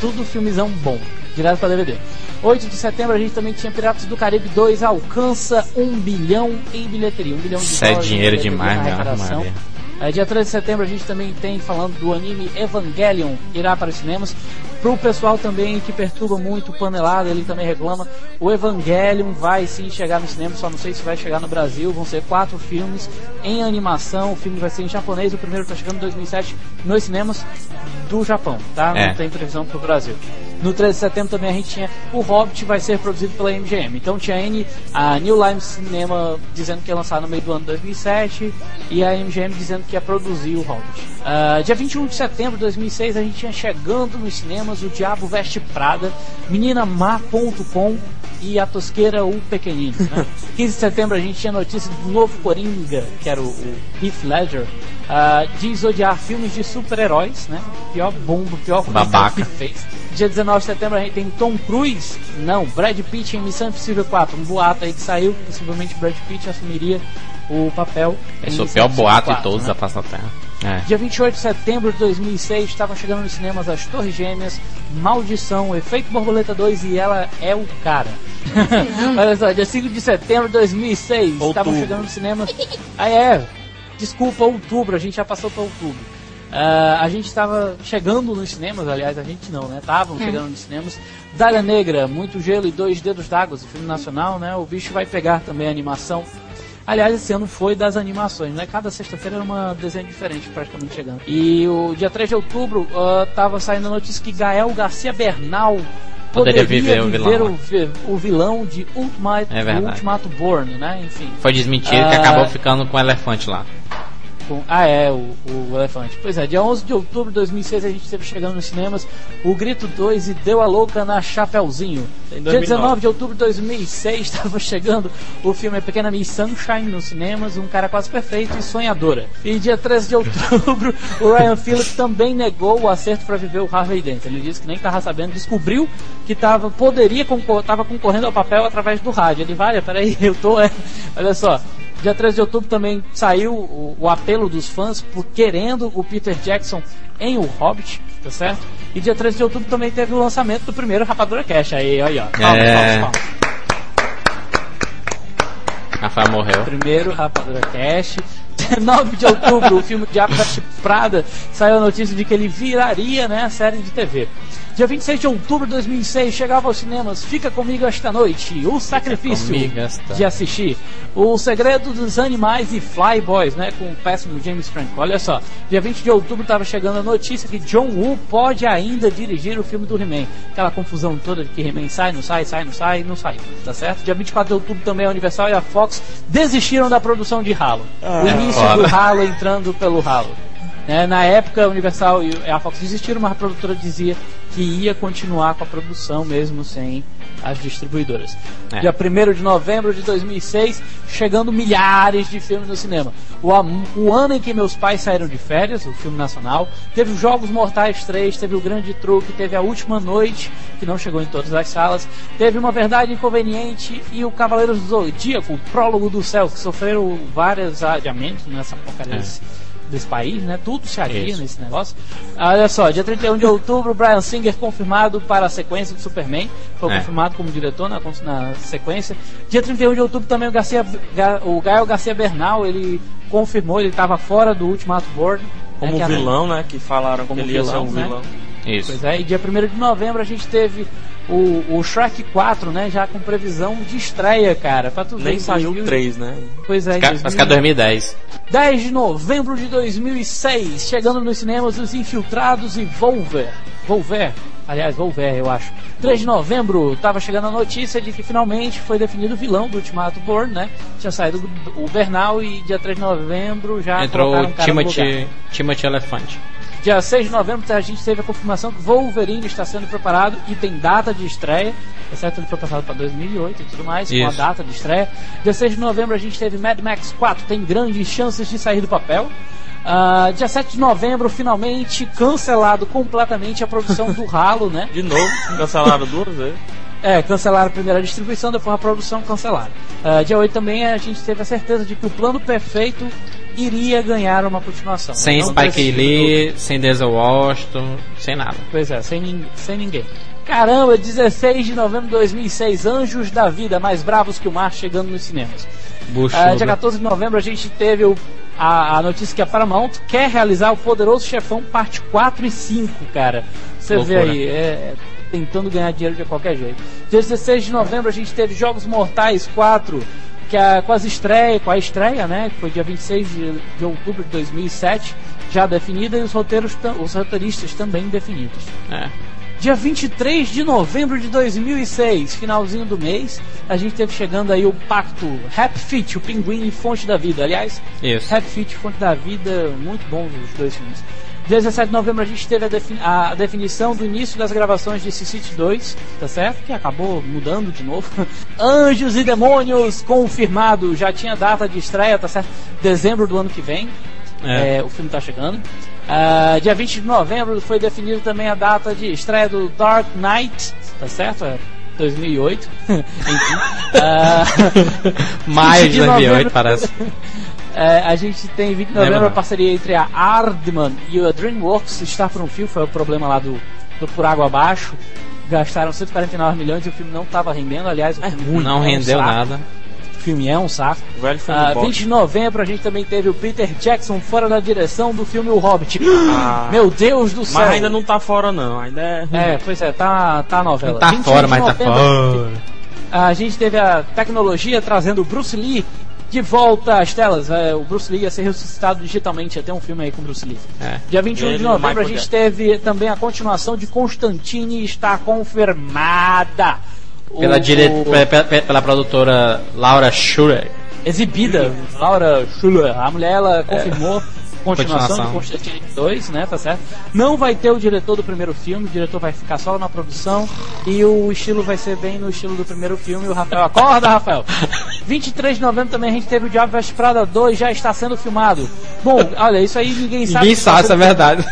Tudo filmezão bom, direto para DVD. 8 de setembro a gente também tinha Piratas do Caribe 2 alcança 1 bilhão em bilheteria. 1 bilhão de Isso é dinheiro demais. Maria. É, dia 13 de setembro a gente também tem falando do anime Evangelion, irá para os cinemas. Pro pessoal também que perturba muito o panelado, ele também reclama. O Evangelion vai sim chegar no cinema, só não sei se vai chegar no Brasil. Vão ser quatro filmes em animação. O filme vai ser em japonês, o primeiro está chegando em 2007 nos cinemas do Japão, tá? É. Não tem previsão pro Brasil. No 13 de setembro também a gente tinha O Hobbit vai ser produzido pela MGM. Então tinha a, N, a New Line Cinema dizendo que ia lançar no meio do ano de 2007 e a MGM dizendo que ia produzir o Hobbit. Ah, dia 21 de setembro de 2006 a gente tinha chegando nos cinemas O Diabo Veste Prada, Menina Má.com e A Tosqueira o Pequenino. Né? 15 de setembro a gente tinha notícia do novo Coringa, que era o, o Heath Ledger, ah, diz odiar filmes de super-heróis, né? Pior bomba, pior Babaca. que fez. Dia 19 de setembro a gente tem Tom Cruise, não, Brad Pitt em Missão Impossível 4, um boato aí que saiu, possivelmente Brad Pitt assumiria o papel. Esse é o pior boato de 4, todos né? da face da Terra. É. Dia 28 de setembro de 2006 estavam chegando nos cinemas As Torres Gêmeas, Maldição, Efeito Borboleta 2 e ela é o cara. Olha só, dia 5 de setembro de 2006 estavam chegando nos cinemas. Ah, é, desculpa, outubro, a gente já passou para outubro. Ah, a gente estava chegando nos cinemas, aliás, a gente não, né? Estavam chegando nos cinemas. Dália Negra, Muito Gelo e Dois Dedos d'Água, esse filme nacional, né? O bicho vai pegar também a animação. Aliás, esse ano foi das animações, né? Cada sexta-feira era uma desenho diferente praticamente chegando. E o dia 3 de outubro ah, tava saindo a notícia que Gael Garcia Bernal Poderia poderia viver o viver vilão. o, vi- o vilão de Ultimate, É. Ultimato Born, né? Enfim. Foi desmentido que Ah. acabou ficando com o elefante lá. Com- ah, é, o, o elefante. Pois é, dia 11 de outubro de 2006 a gente esteve chegando nos cinemas O Grito 2 e Deu a Louca na Chapeuzinho. Dia 2009. 19 de outubro de 2006 estava chegando o filme A Pequena Miss Sunshine nos cinemas, Um Cara Quase Perfeito e Sonhadora. E dia 13 de outubro o Ryan Phillips também negou o acerto para viver o Harvey Dent. Ele disse que nem estava sabendo, descobriu que tava, poderia concor tava concorrendo ao papel através do rádio. Ele, vale, peraí, eu tô... É, olha só, Dia 13 de outubro também saiu o, o apelo dos fãs por querendo o Peter Jackson em O Hobbit, tá certo? E dia 13 de outubro também teve o lançamento do primeiro Rapadura Cash. Aí, aí, ó. Palmas, É. palmas, palmas. Rafael morreu. Primeiro Rapadura Cash. 9 de outubro, o filme Diabo Veste Prada saiu a notícia de que ele viraria né, a série de TV. Dia 26 de outubro de 2006 chegava aos cinemas Fica Comigo Esta Noite, O Sacrifício esta- de assistir, O Segredo dos Animais e Fly Boys, né, com o péssimo James Franco. Olha só, dia 20 de outubro estava chegando a notícia que John Woo pode ainda dirigir o filme do He-Man. Aquela confusão toda de que He-Man sai, não sai, sai, não sai, não sai, tá certo? Dia 24 de outubro também a Universal e a Fox desistiram da produção de Halo. o início do Halo entrando pelo Halo. Né, na época, a Universal e a Fox desistiram, mas a produtora dizia que ia continuar com a produção mesmo sem as distribuidoras. É. Dia 1 de novembro de 2006, chegando milhares de filmes no cinema. O, o ano em que meus pais saíram de férias, o filme nacional, teve os Jogos Mortais 3, teve o Grande Truque, teve a Última Noite, que não chegou em todas as salas, teve Uma Verdade Inconveniente e o Cavaleiros do Zodíaco, o Prólogo do Céu, que sofreram vários adiamentos nessa porcaria É. desse país, né? Tudo se Isso. nesse negócio. Olha só, dia 31 de outubro, Brian Singer confirmado para a sequência do Superman. Foi É. confirmado como diretor na, na sequência. Dia 31 de outubro também o, Garcia, Ga- o Gael Garcia Bernal, ele confirmou, ele estava fora do Ultimato Board. né, Como a- vilão, né? Que falaram Como que ele ia ser vilão, um né? vilão. Isso. Pois é, e dia 1 de novembro a gente teve o, o Shrek 4, né? Já com previsão de estreia, cara. Pra tu ver, Nem em saiu o 2000 3, né? Pois é, Vai ficar 2010. 10 de novembro de 2006, chegando nos cinemas Os Infiltrados e Volver. Volver, aliás, Volver, eu acho. 3 de novembro, tava chegando a notícia de que finalmente foi definido o vilão do Ultimato Born, né? Tinha saído o Bernal e dia 3 de novembro já Entrou o. Timothy, Timothy Elefante. Dia 6 de novembro a gente teve a confirmação que Wolverine está sendo preparado e tem data de estreia. Certo? Ele foi passado para 2008 e tudo mais, com a Isso. data de estreia. Dia 6 de novembro a gente teve Mad Max 4, tem grandes chances de sair do papel. Ah, dia 7 de novembro, finalmente cancelado completamente a produção do Halo, né? De novo, cancelaram duas vezes. É, cancelaram a primeira distribuição, depois a produção cancelaram. Ah, dia 8 também a gente teve a certeza de que o plano perfeito iria ganhar uma continuação. Sem Spike do- Lee, sem Denzel Washington, sem nada. Pois é, sem, nin- sem ninguém. Caramba, 16 de novembro de 2006, Anjos da Vida, mais bravos que o mar, chegando nos cinemas. Ah, dia 14 de novembro a gente teve o- a, a notícia que a Paramount quer realizar o Poderoso Chefão parte 4 e 5, cara. Você vê aí, é, tentando ganhar dinheiro de qualquer jeito. Dia 16 de novembro a gente teve Jogos Mortais 4, que é com as estreias, com a estreia, né? Que foi dia 26 de, de outubro de 2007, já definida, e os, roteiros, os roteiristas também definidos. É. Dia 23 de novembro de 2006, finalzinho do mês, a gente teve chegando aí o pacto Happy Feet, o Pinguim e Fonte da Vida. Aliás, Isso. Feet e Fonte da Vida, muito bons os dois filmes. Dia 17 de novembro a gente teve a, defini- a definição do início das gravações de City 2, tá certo? Que acabou mudando de novo. Anjos e Demônios, confirmado, já tinha data de estreia, tá certo? Dezembro do ano que vem. É. É, o filme tá chegando. Ah, dia 20 de novembro foi definido também a data de estreia do Dark Knight, tá certo? É 2008. Enfim. Maio 20 de de 2008, novembro. parece. É, a gente tem 20 de novembro Lembra a parceria entre a Ardman e a DreamWorks está por um fio, foi o problema lá do, do Por Água Abaixo. Gastaram 149 milhões e o filme não estava rendendo, aliás, o filme Não é um rendeu saco. nada. O filme é um saco. O velho filme Ah, bosta. 20 de novembro a gente também teve o Peter Jackson fora da direção do filme O Hobbit. Ah. Meu Deus do céu! Mas ainda não tá fora, não. Ainda é. É, pois é, tá, tá a novela. Não tá 28 fora, mas tá fora. A gente teve a tecnologia trazendo o Bruce Lee de volta às telas. É, o Bruce Lee ia ser ressuscitado digitalmente, ter um filme aí com o Bruce Lee. É. Dia 21 Ele de novembro a gente teve também a continuação de Constantine está confirmada. Pela, O- dire... pe- pe- pe- pela produtora Laura Schurer. exibida, Laura Schuller, a mulher ela confirmou continuação, Continuação. de Constantine 2, né, tá certo? Não vai ter o diretor do primeiro filme, o diretor vai ficar só na produção e o estilo vai ser bem no estilo do primeiro filme. O Rafael, acorda, Rafael! 23 de novembro também a gente teve o Diabo Veste Prada 2, já está sendo filmado. Bom, olha, isso aí ninguém sabe. Ninguém sabe se é verdade.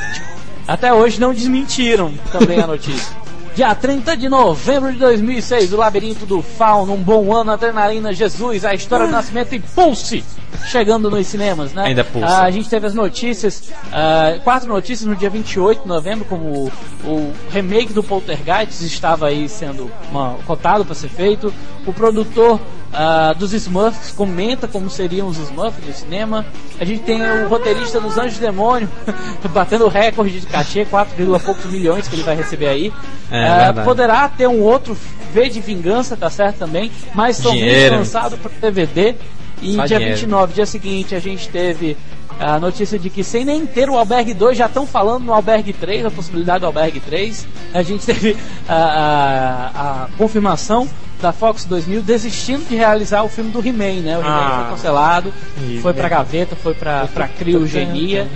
Até hoje não desmentiram também a notícia. Dia 30 de novembro de 2006, o Labirinto do Fauno, um bom ano, adrenalina, Jesus, a história do nascimento e Pulse, chegando nos cinemas, né? Ainda Pulse. Ah, a gente teve as notícias, ah, quatro notícias no dia 28 de novembro, como o, o remake do Poltergeist estava aí sendo uma- cotado para ser feito. O produtor ah, dos Smurfs comenta como seriam os Smurfs do cinema. A gente tem o roteirista dos Anjos Demônio batendo recorde de cachê, 4, poucos milhões que ele vai receber aí. É, verdade. poderá ter um outro V de Vingança, tá certo também, mas Dinheiro. lançado para DVD. E Só dia dinheiro. 29, dia seguinte, a gente teve a notícia de que sem nem ter o Albergue 2, já estão falando no Albergue 3, a possibilidade do Albergue 3. A gente teve a, a- a confirmação da Fox 2000 desistindo de realizar o filme do He-Man, né? O He-Man Ah. foi cancelado, foi pra gaveta, foi pra, pra criogenia,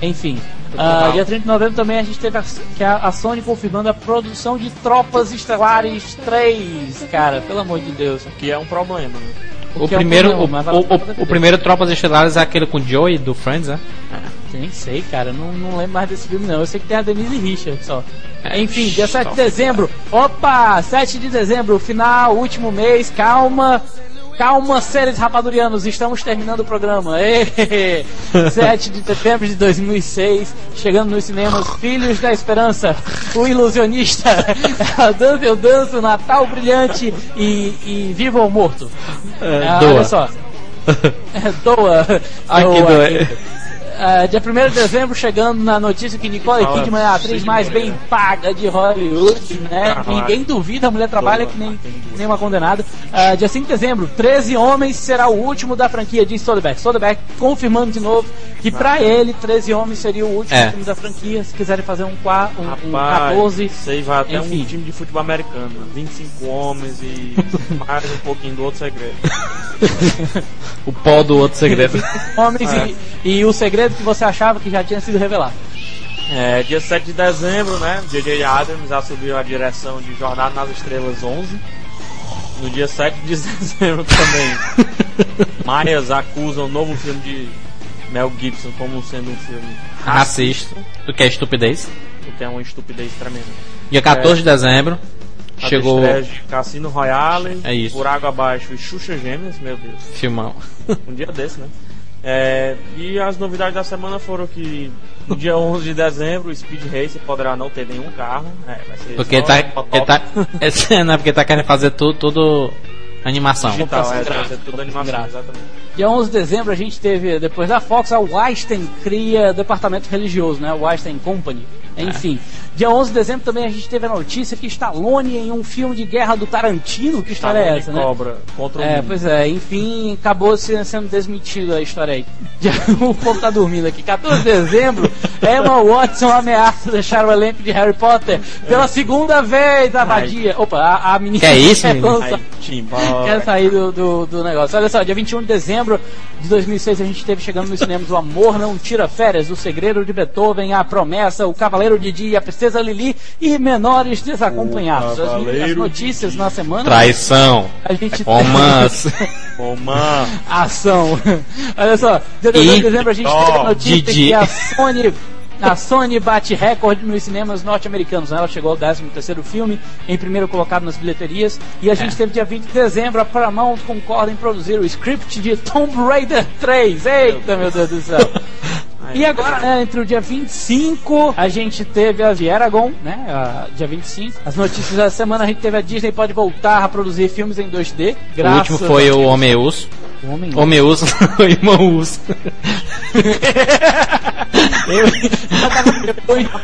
enfim. Mal. dia 30 de novembro também a gente teve a, que a, a Sony confirmando a produção de Tropas Estelares 3, cara, pelo amor de Deus. Que é um problema, né? O que é um primeiro, problema, o, o- o- o primeiro Tropas Estelares é aquele com Joey do Friends, né? Nem sei, cara, não, não lembro mais desse filme não. Eu sei que tem a Denise Richards só. É, Enfim, dia 7 de dezembro. Opa, 7 de dezembro, final, último mês, calma. Calma, séries rapadurianos, estamos terminando o programa. Ê, 7 de setembro de 2006, chegando nos cinemas Filhos da Esperança, O Ilusionista, A Dança Eu Danço, Natal Brilhante e, e Viva ou Morto. Ah, doa. olha só. É, doa. Doa. doa. Ah, dia 1 de dezembro, chegando na notícia que Nicole Kidman é a atriz mais bem paga de Hollywood, né? Ninguém duvida, a mulher trabalha que nem, nem uma condenada. Ah, dia 5 de dezembro, 13 Homens será o último da franquia, diz Soderbergh. Soderbergh confirmando de novo que pra ele, 13 Homens seria o último É. filme da franquia. Se quiserem fazer um, qua- um, um Rapaz, 14, isso aí vai até enfim. um time de futebol americano. 25 homens e mais um pouquinho do outro segredo. O pó do outro segredo. Homens É. e, e o segredo que você achava que já tinha sido revelado. É, dia 7 de dezembro, né? J.J. Abrams assumiu a direção de Jornada nas Estrelas 11. No dia 7 de dezembro também, Maias acusa o novo filme de Mel Gibson como sendo um filme Racista. O que é estupidez. o que é uma estupidez tremenda. Dia 14 de dezembro, As chegou de Cassino Royale, É isso. Por Água Abaixo e Xuxa Gêmeas, meu Deus. filmão. Um dia desse, né? É, e as novidades da semana foram que no dia 11 de dezembro o Speed Racer poderá não ter nenhum carro. É, vai ser Porque tá, porque tá, esse, não, porque tá querendo fazer tudo, tudo animação. digital, é, vai ser tudo animação, exatamente. Dia 11 de dezembro a gente teve, depois da Fox, a Weinstein cria departamento religioso, né? Weinstein Company. Enfim. Dia 11 de dezembro também a gente teve a notícia que Stallone em um filme de guerra do Tarantino. Que história é Stallone essa, né? Cobra contra o É, mundo. pois é, enfim, acabou se- sendo desmentida a história aí. Dia- o povo tá dormindo aqui. 14 de dezembro, Emma Watson ameaça deixar o elenco de Harry Potter pela segunda vez a vadia. Opa, a, a menina Que é isso, quer lançar-. Quer sair do, do, do negócio. Olha só, dia 21 de dezembro de 2006 a gente teve chegando nos cinemas O Amor Não Tira Férias, O Segredo de Beethoven, A Promessa, O Cavaleiro Didi, A Princesa Lili e Menores Desacompanhados. As, as notícias na semana Traição. a gente Romance. Mano. ação. Olha só, dia 18 de dezembro a gente Ó, teve a notícia Didi. que a Sony a Sony bate recorde nos cinemas norte-americanos. né? Ela chegou ao 13 terceiro filme, em primeiro colocado nas bilheterias. E a gente teve dia 20 de dezembro, a Paramount concorda em produzir o script de Tomb Raider 3. Eita, meu Deus do céu. E agora, né, entre o dia 25, a gente teve a de Aragon, né, a, dia 25. As notícias da semana, a gente teve a Disney pode voltar a produzir filmes em 2D. O último foi o Homem Urso. O Homem Homem Urso, irmão Urso.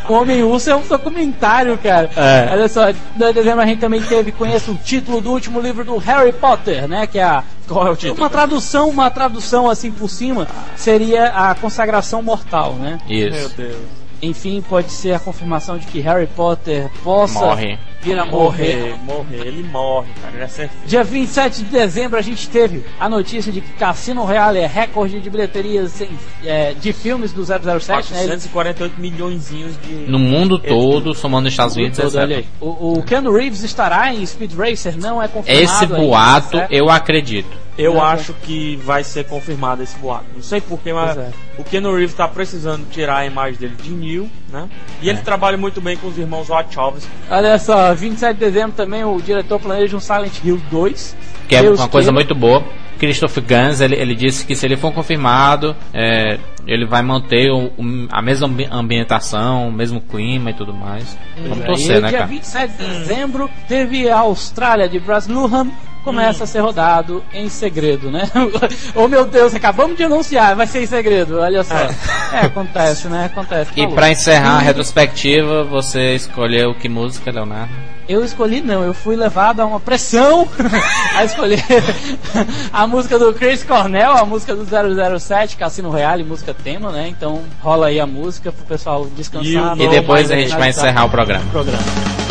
O Homem Urso é um documentário, cara. É. Olha só, em dezembro a gente também teve, conhece o título do último livro do Harry Potter, né? Que é a. Qual é o título? Uma tradução, uma tradução assim por cima seria a consagração mortal, né? Meu Isso. Deus. Enfim, pode ser a confirmação de que Harry Potter possa Morre. Vir a morrer. Morrer, morrer. Ele morre, cara. Ele é certo. Dia 27 de dezembro a gente teve a notícia de que Cassino Royale é recorde de bilheterias em- é, de filmes do 007, né? Ele 448 milhões de. No mundo todo, somando os Estados Unidos, Todo, olha aí. etc. O, o Keanu Reeves estará em Speed Racer, não é confirmado. Esse ainda, boato, certo? eu acredito. Eu Não, acho que vai ser confirmado esse boato. Não sei porquê, mas é. o Keanu Reeves tá precisando tirar a imagem dele de Neil, né? E ele trabalha muito bem com os irmãos Wachowski. Olha só, 27 de dezembro também o diretor planeja um Silent Hill 2. Que é Deus uma coisa queira. muito boa. Christopher Gans, ele, ele disse que se ele for confirmado, é, ele vai manter o- o- a mesma ambi- ambientação, o mesmo clima e tudo mais. Vamos É, torcer, e né, dia cara? 27 de dezembro teve a Austrália de Brasluham começa a ser rodado em segredo, né? oh meu Deus, acabamos de anunciar, vai ser em segredo, olha só. É, acontece, né? Acontece. E falou. pra encerrar a E- retrospectiva, você escolheu que música, Leonardo? Eu escolhi não, eu fui levado a uma pressão a escolher a música do Chris Cornell, a música do 007, Cassino Royale, música tema, né? Então rola aí a música pro pessoal descansar. E E depois a gente vai encerrar o programa. o programa.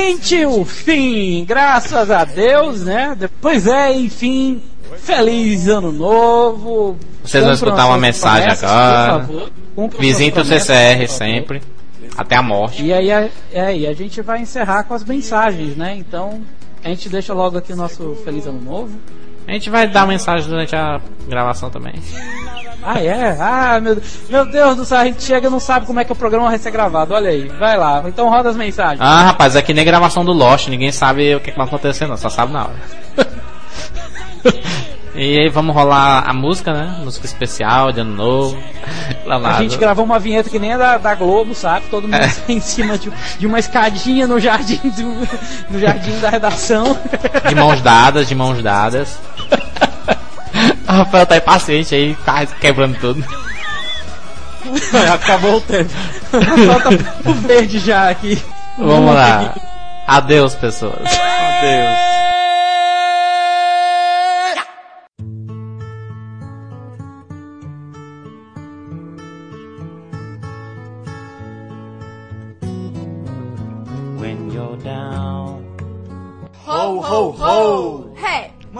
Finalmente o fim, graças a Deus, né? Pois é, enfim, feliz ano novo. Vocês vão escutar uma mensagem promessas, agora. por favor. Cumpram Visita o CCR sempre. Até a morte. E aí, a- é, e a gente vai encerrar com as mensagens, né? Então, a gente deixa logo aqui o nosso feliz ano novo. A gente vai dar mensagem durante a gravação também. Ah, é? Ah, meu, meu Deus do céu, a gente chega e não sabe como é que o programa vai ser gravado. Olha aí, vai lá. Então roda as mensagens. Ah, rapaz, é que nem gravação do Lost, ninguém sabe o que, que vai acontecer, não, só sabe na hora. e aí vamos rolar a música, né? Música especial de ano novo. A gente gravou uma vinheta que nem a da, da Globo, sabe? Todo mundo É. em cima de, de uma escadinha no jardim do, no jardim da redação. De mãos dadas, de mãos dadas. O Rafael tá impaciente aí, tá quebrando tudo. Acabou o tempo. Falta o verde já aqui. Vamos lá. Adeus, pessoas. Adeus.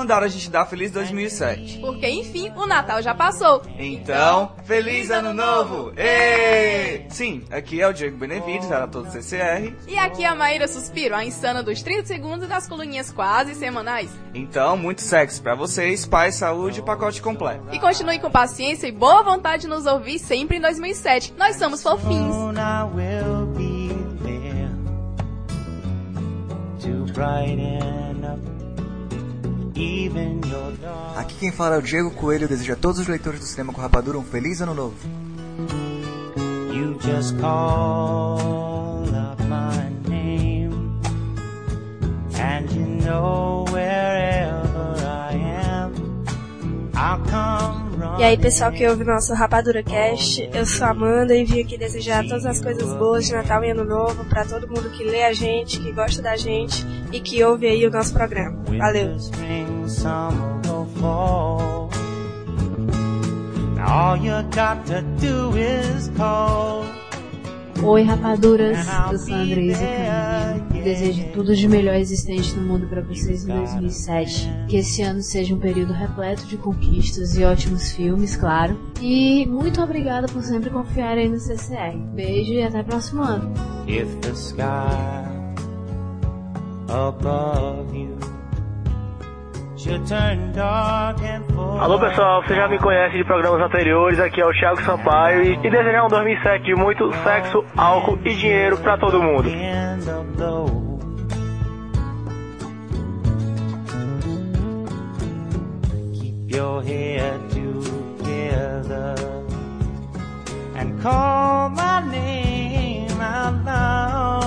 Mandaram a gente dar Feliz 2007. Porque enfim, o Natal já passou. Então, Feliz Ano Novo! Ê! Sim, aqui é o Diego Benevides, era todo CCR. E aqui é a Maíra Suspiro, a insana dos 30 segundos e das coluninhas quase semanais. Então, muito sexo pra vocês, paz, saúde e pacote completo. E continue com paciência e boa vontade de nos ouvir sempre em 2007. Nós somos fofinhos. Brighten up. Aqui quem fala é o Diego Coelho, deseja a todos os leitores do Cinema com Rapadura um feliz ano novo. You just call up my name, and you know wherever I am, I'll come E aí, pessoal que ouve nosso Rapadura Cast, eu sou a Amanda e vim aqui desejar todas as coisas boas de Natal e Ano Novo pra todo mundo que lê a gente, que gosta da gente e que ouve aí o nosso programa. Valeu! All you got to do is call. Oi, rapaduras, eu sou a Andresa Caminha. Desejo tudo de melhor existente no mundo para vocês em 2007. Que esse ano seja um período repleto de conquistas e ótimos filmes, claro. E muito obrigada por sempre confiarem no CCR. Beijo e até o próximo ano. Alô pessoal, você já me conhece de programas anteriores, aqui é o Thiago Sampaio e, e desejar um 2007 de muito sexo, álcool e dinheiro pra todo mundo. your head together and call my name out loud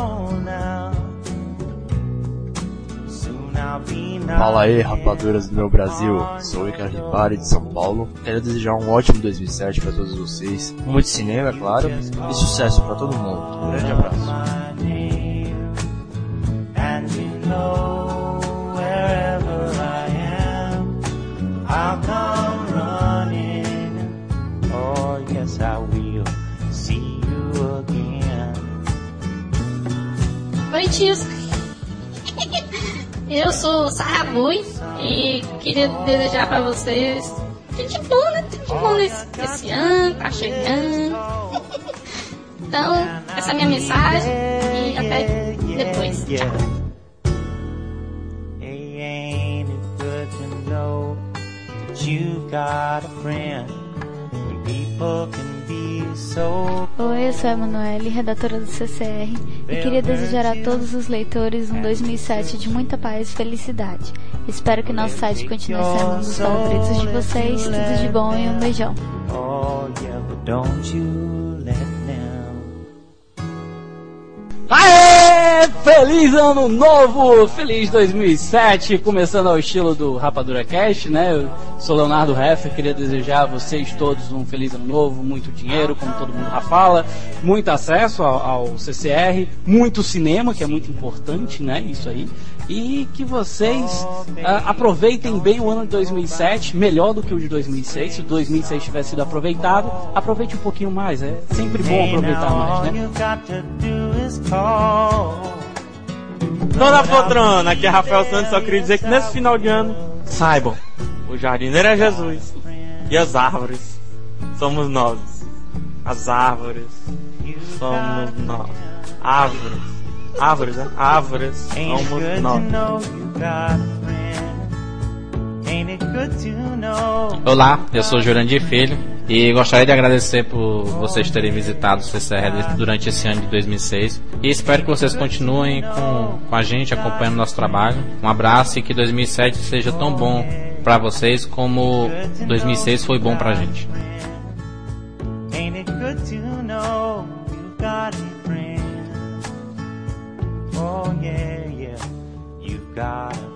Fala aí, rapaduras do meu Brasil. Sou o Ricardo Ripari de São Paulo. Quero desejar um ótimo 2007 para todos vocês. Muito cinema, é claro, e sucesso para todo mundo. Um grande abraço. my name, and you know wherever I am, I'll come running. Oh yes, I will see you again. Oi, tios. Eu sou Sarah Bui e queria desejar pra vocês tudo bom, né? Tudo de bom nesse, esse ano, tá chegando. Então, essa é a minha mensagem e até depois. Yeah. Hey, ain't it good to know that you got a friend people can Oi, eu sou a Emanuele, redatora do CCR, e queria desejar a todos os leitores um 2007 de muita paz e felicidade. Espero que nosso site continue sendo um dos favoritos de vocês. Tudo de bom e um beijão. Oh Feliz ano novo! Feliz 2007! Começando ao estilo do Rapadura Cast, né? Eu sou Leonardo Heffer, queria desejar a vocês todos um feliz ano novo, muito dinheiro, como todo mundo já fala, muito acesso ao, ao CCR, muito cinema, que é muito importante, né? Isso aí. E que vocês ah, aproveitem bem o ano de 2007, melhor do que o de 2006. Se o 2006 tivesse sido aproveitado, aproveite um pouquinho mais. É sempre bom aproveitar mais, né? Dona Poltrona, aqui é Rafael Santos, só queria dizer que nesse final de ano, saibam, o jardineiro é Jesus e as árvores somos nós. As árvores somos nós. Árvores. Árvores, né? Árvores Ain't it somos good to nós. know you got a friend? Ain't it good to know? Olá, eu sou Jurandir Filho e gostaria de agradecer por vocês terem visitado o CCR durante esse ano de 2006 e espero que vocês continuem com, com a gente, acompanhando nosso trabalho. Um abraço e que 2007 seja tão bom para vocês como 2006 foi bom pra gente. Ain't it good to know you got? Oh yeah, yeah, you've got.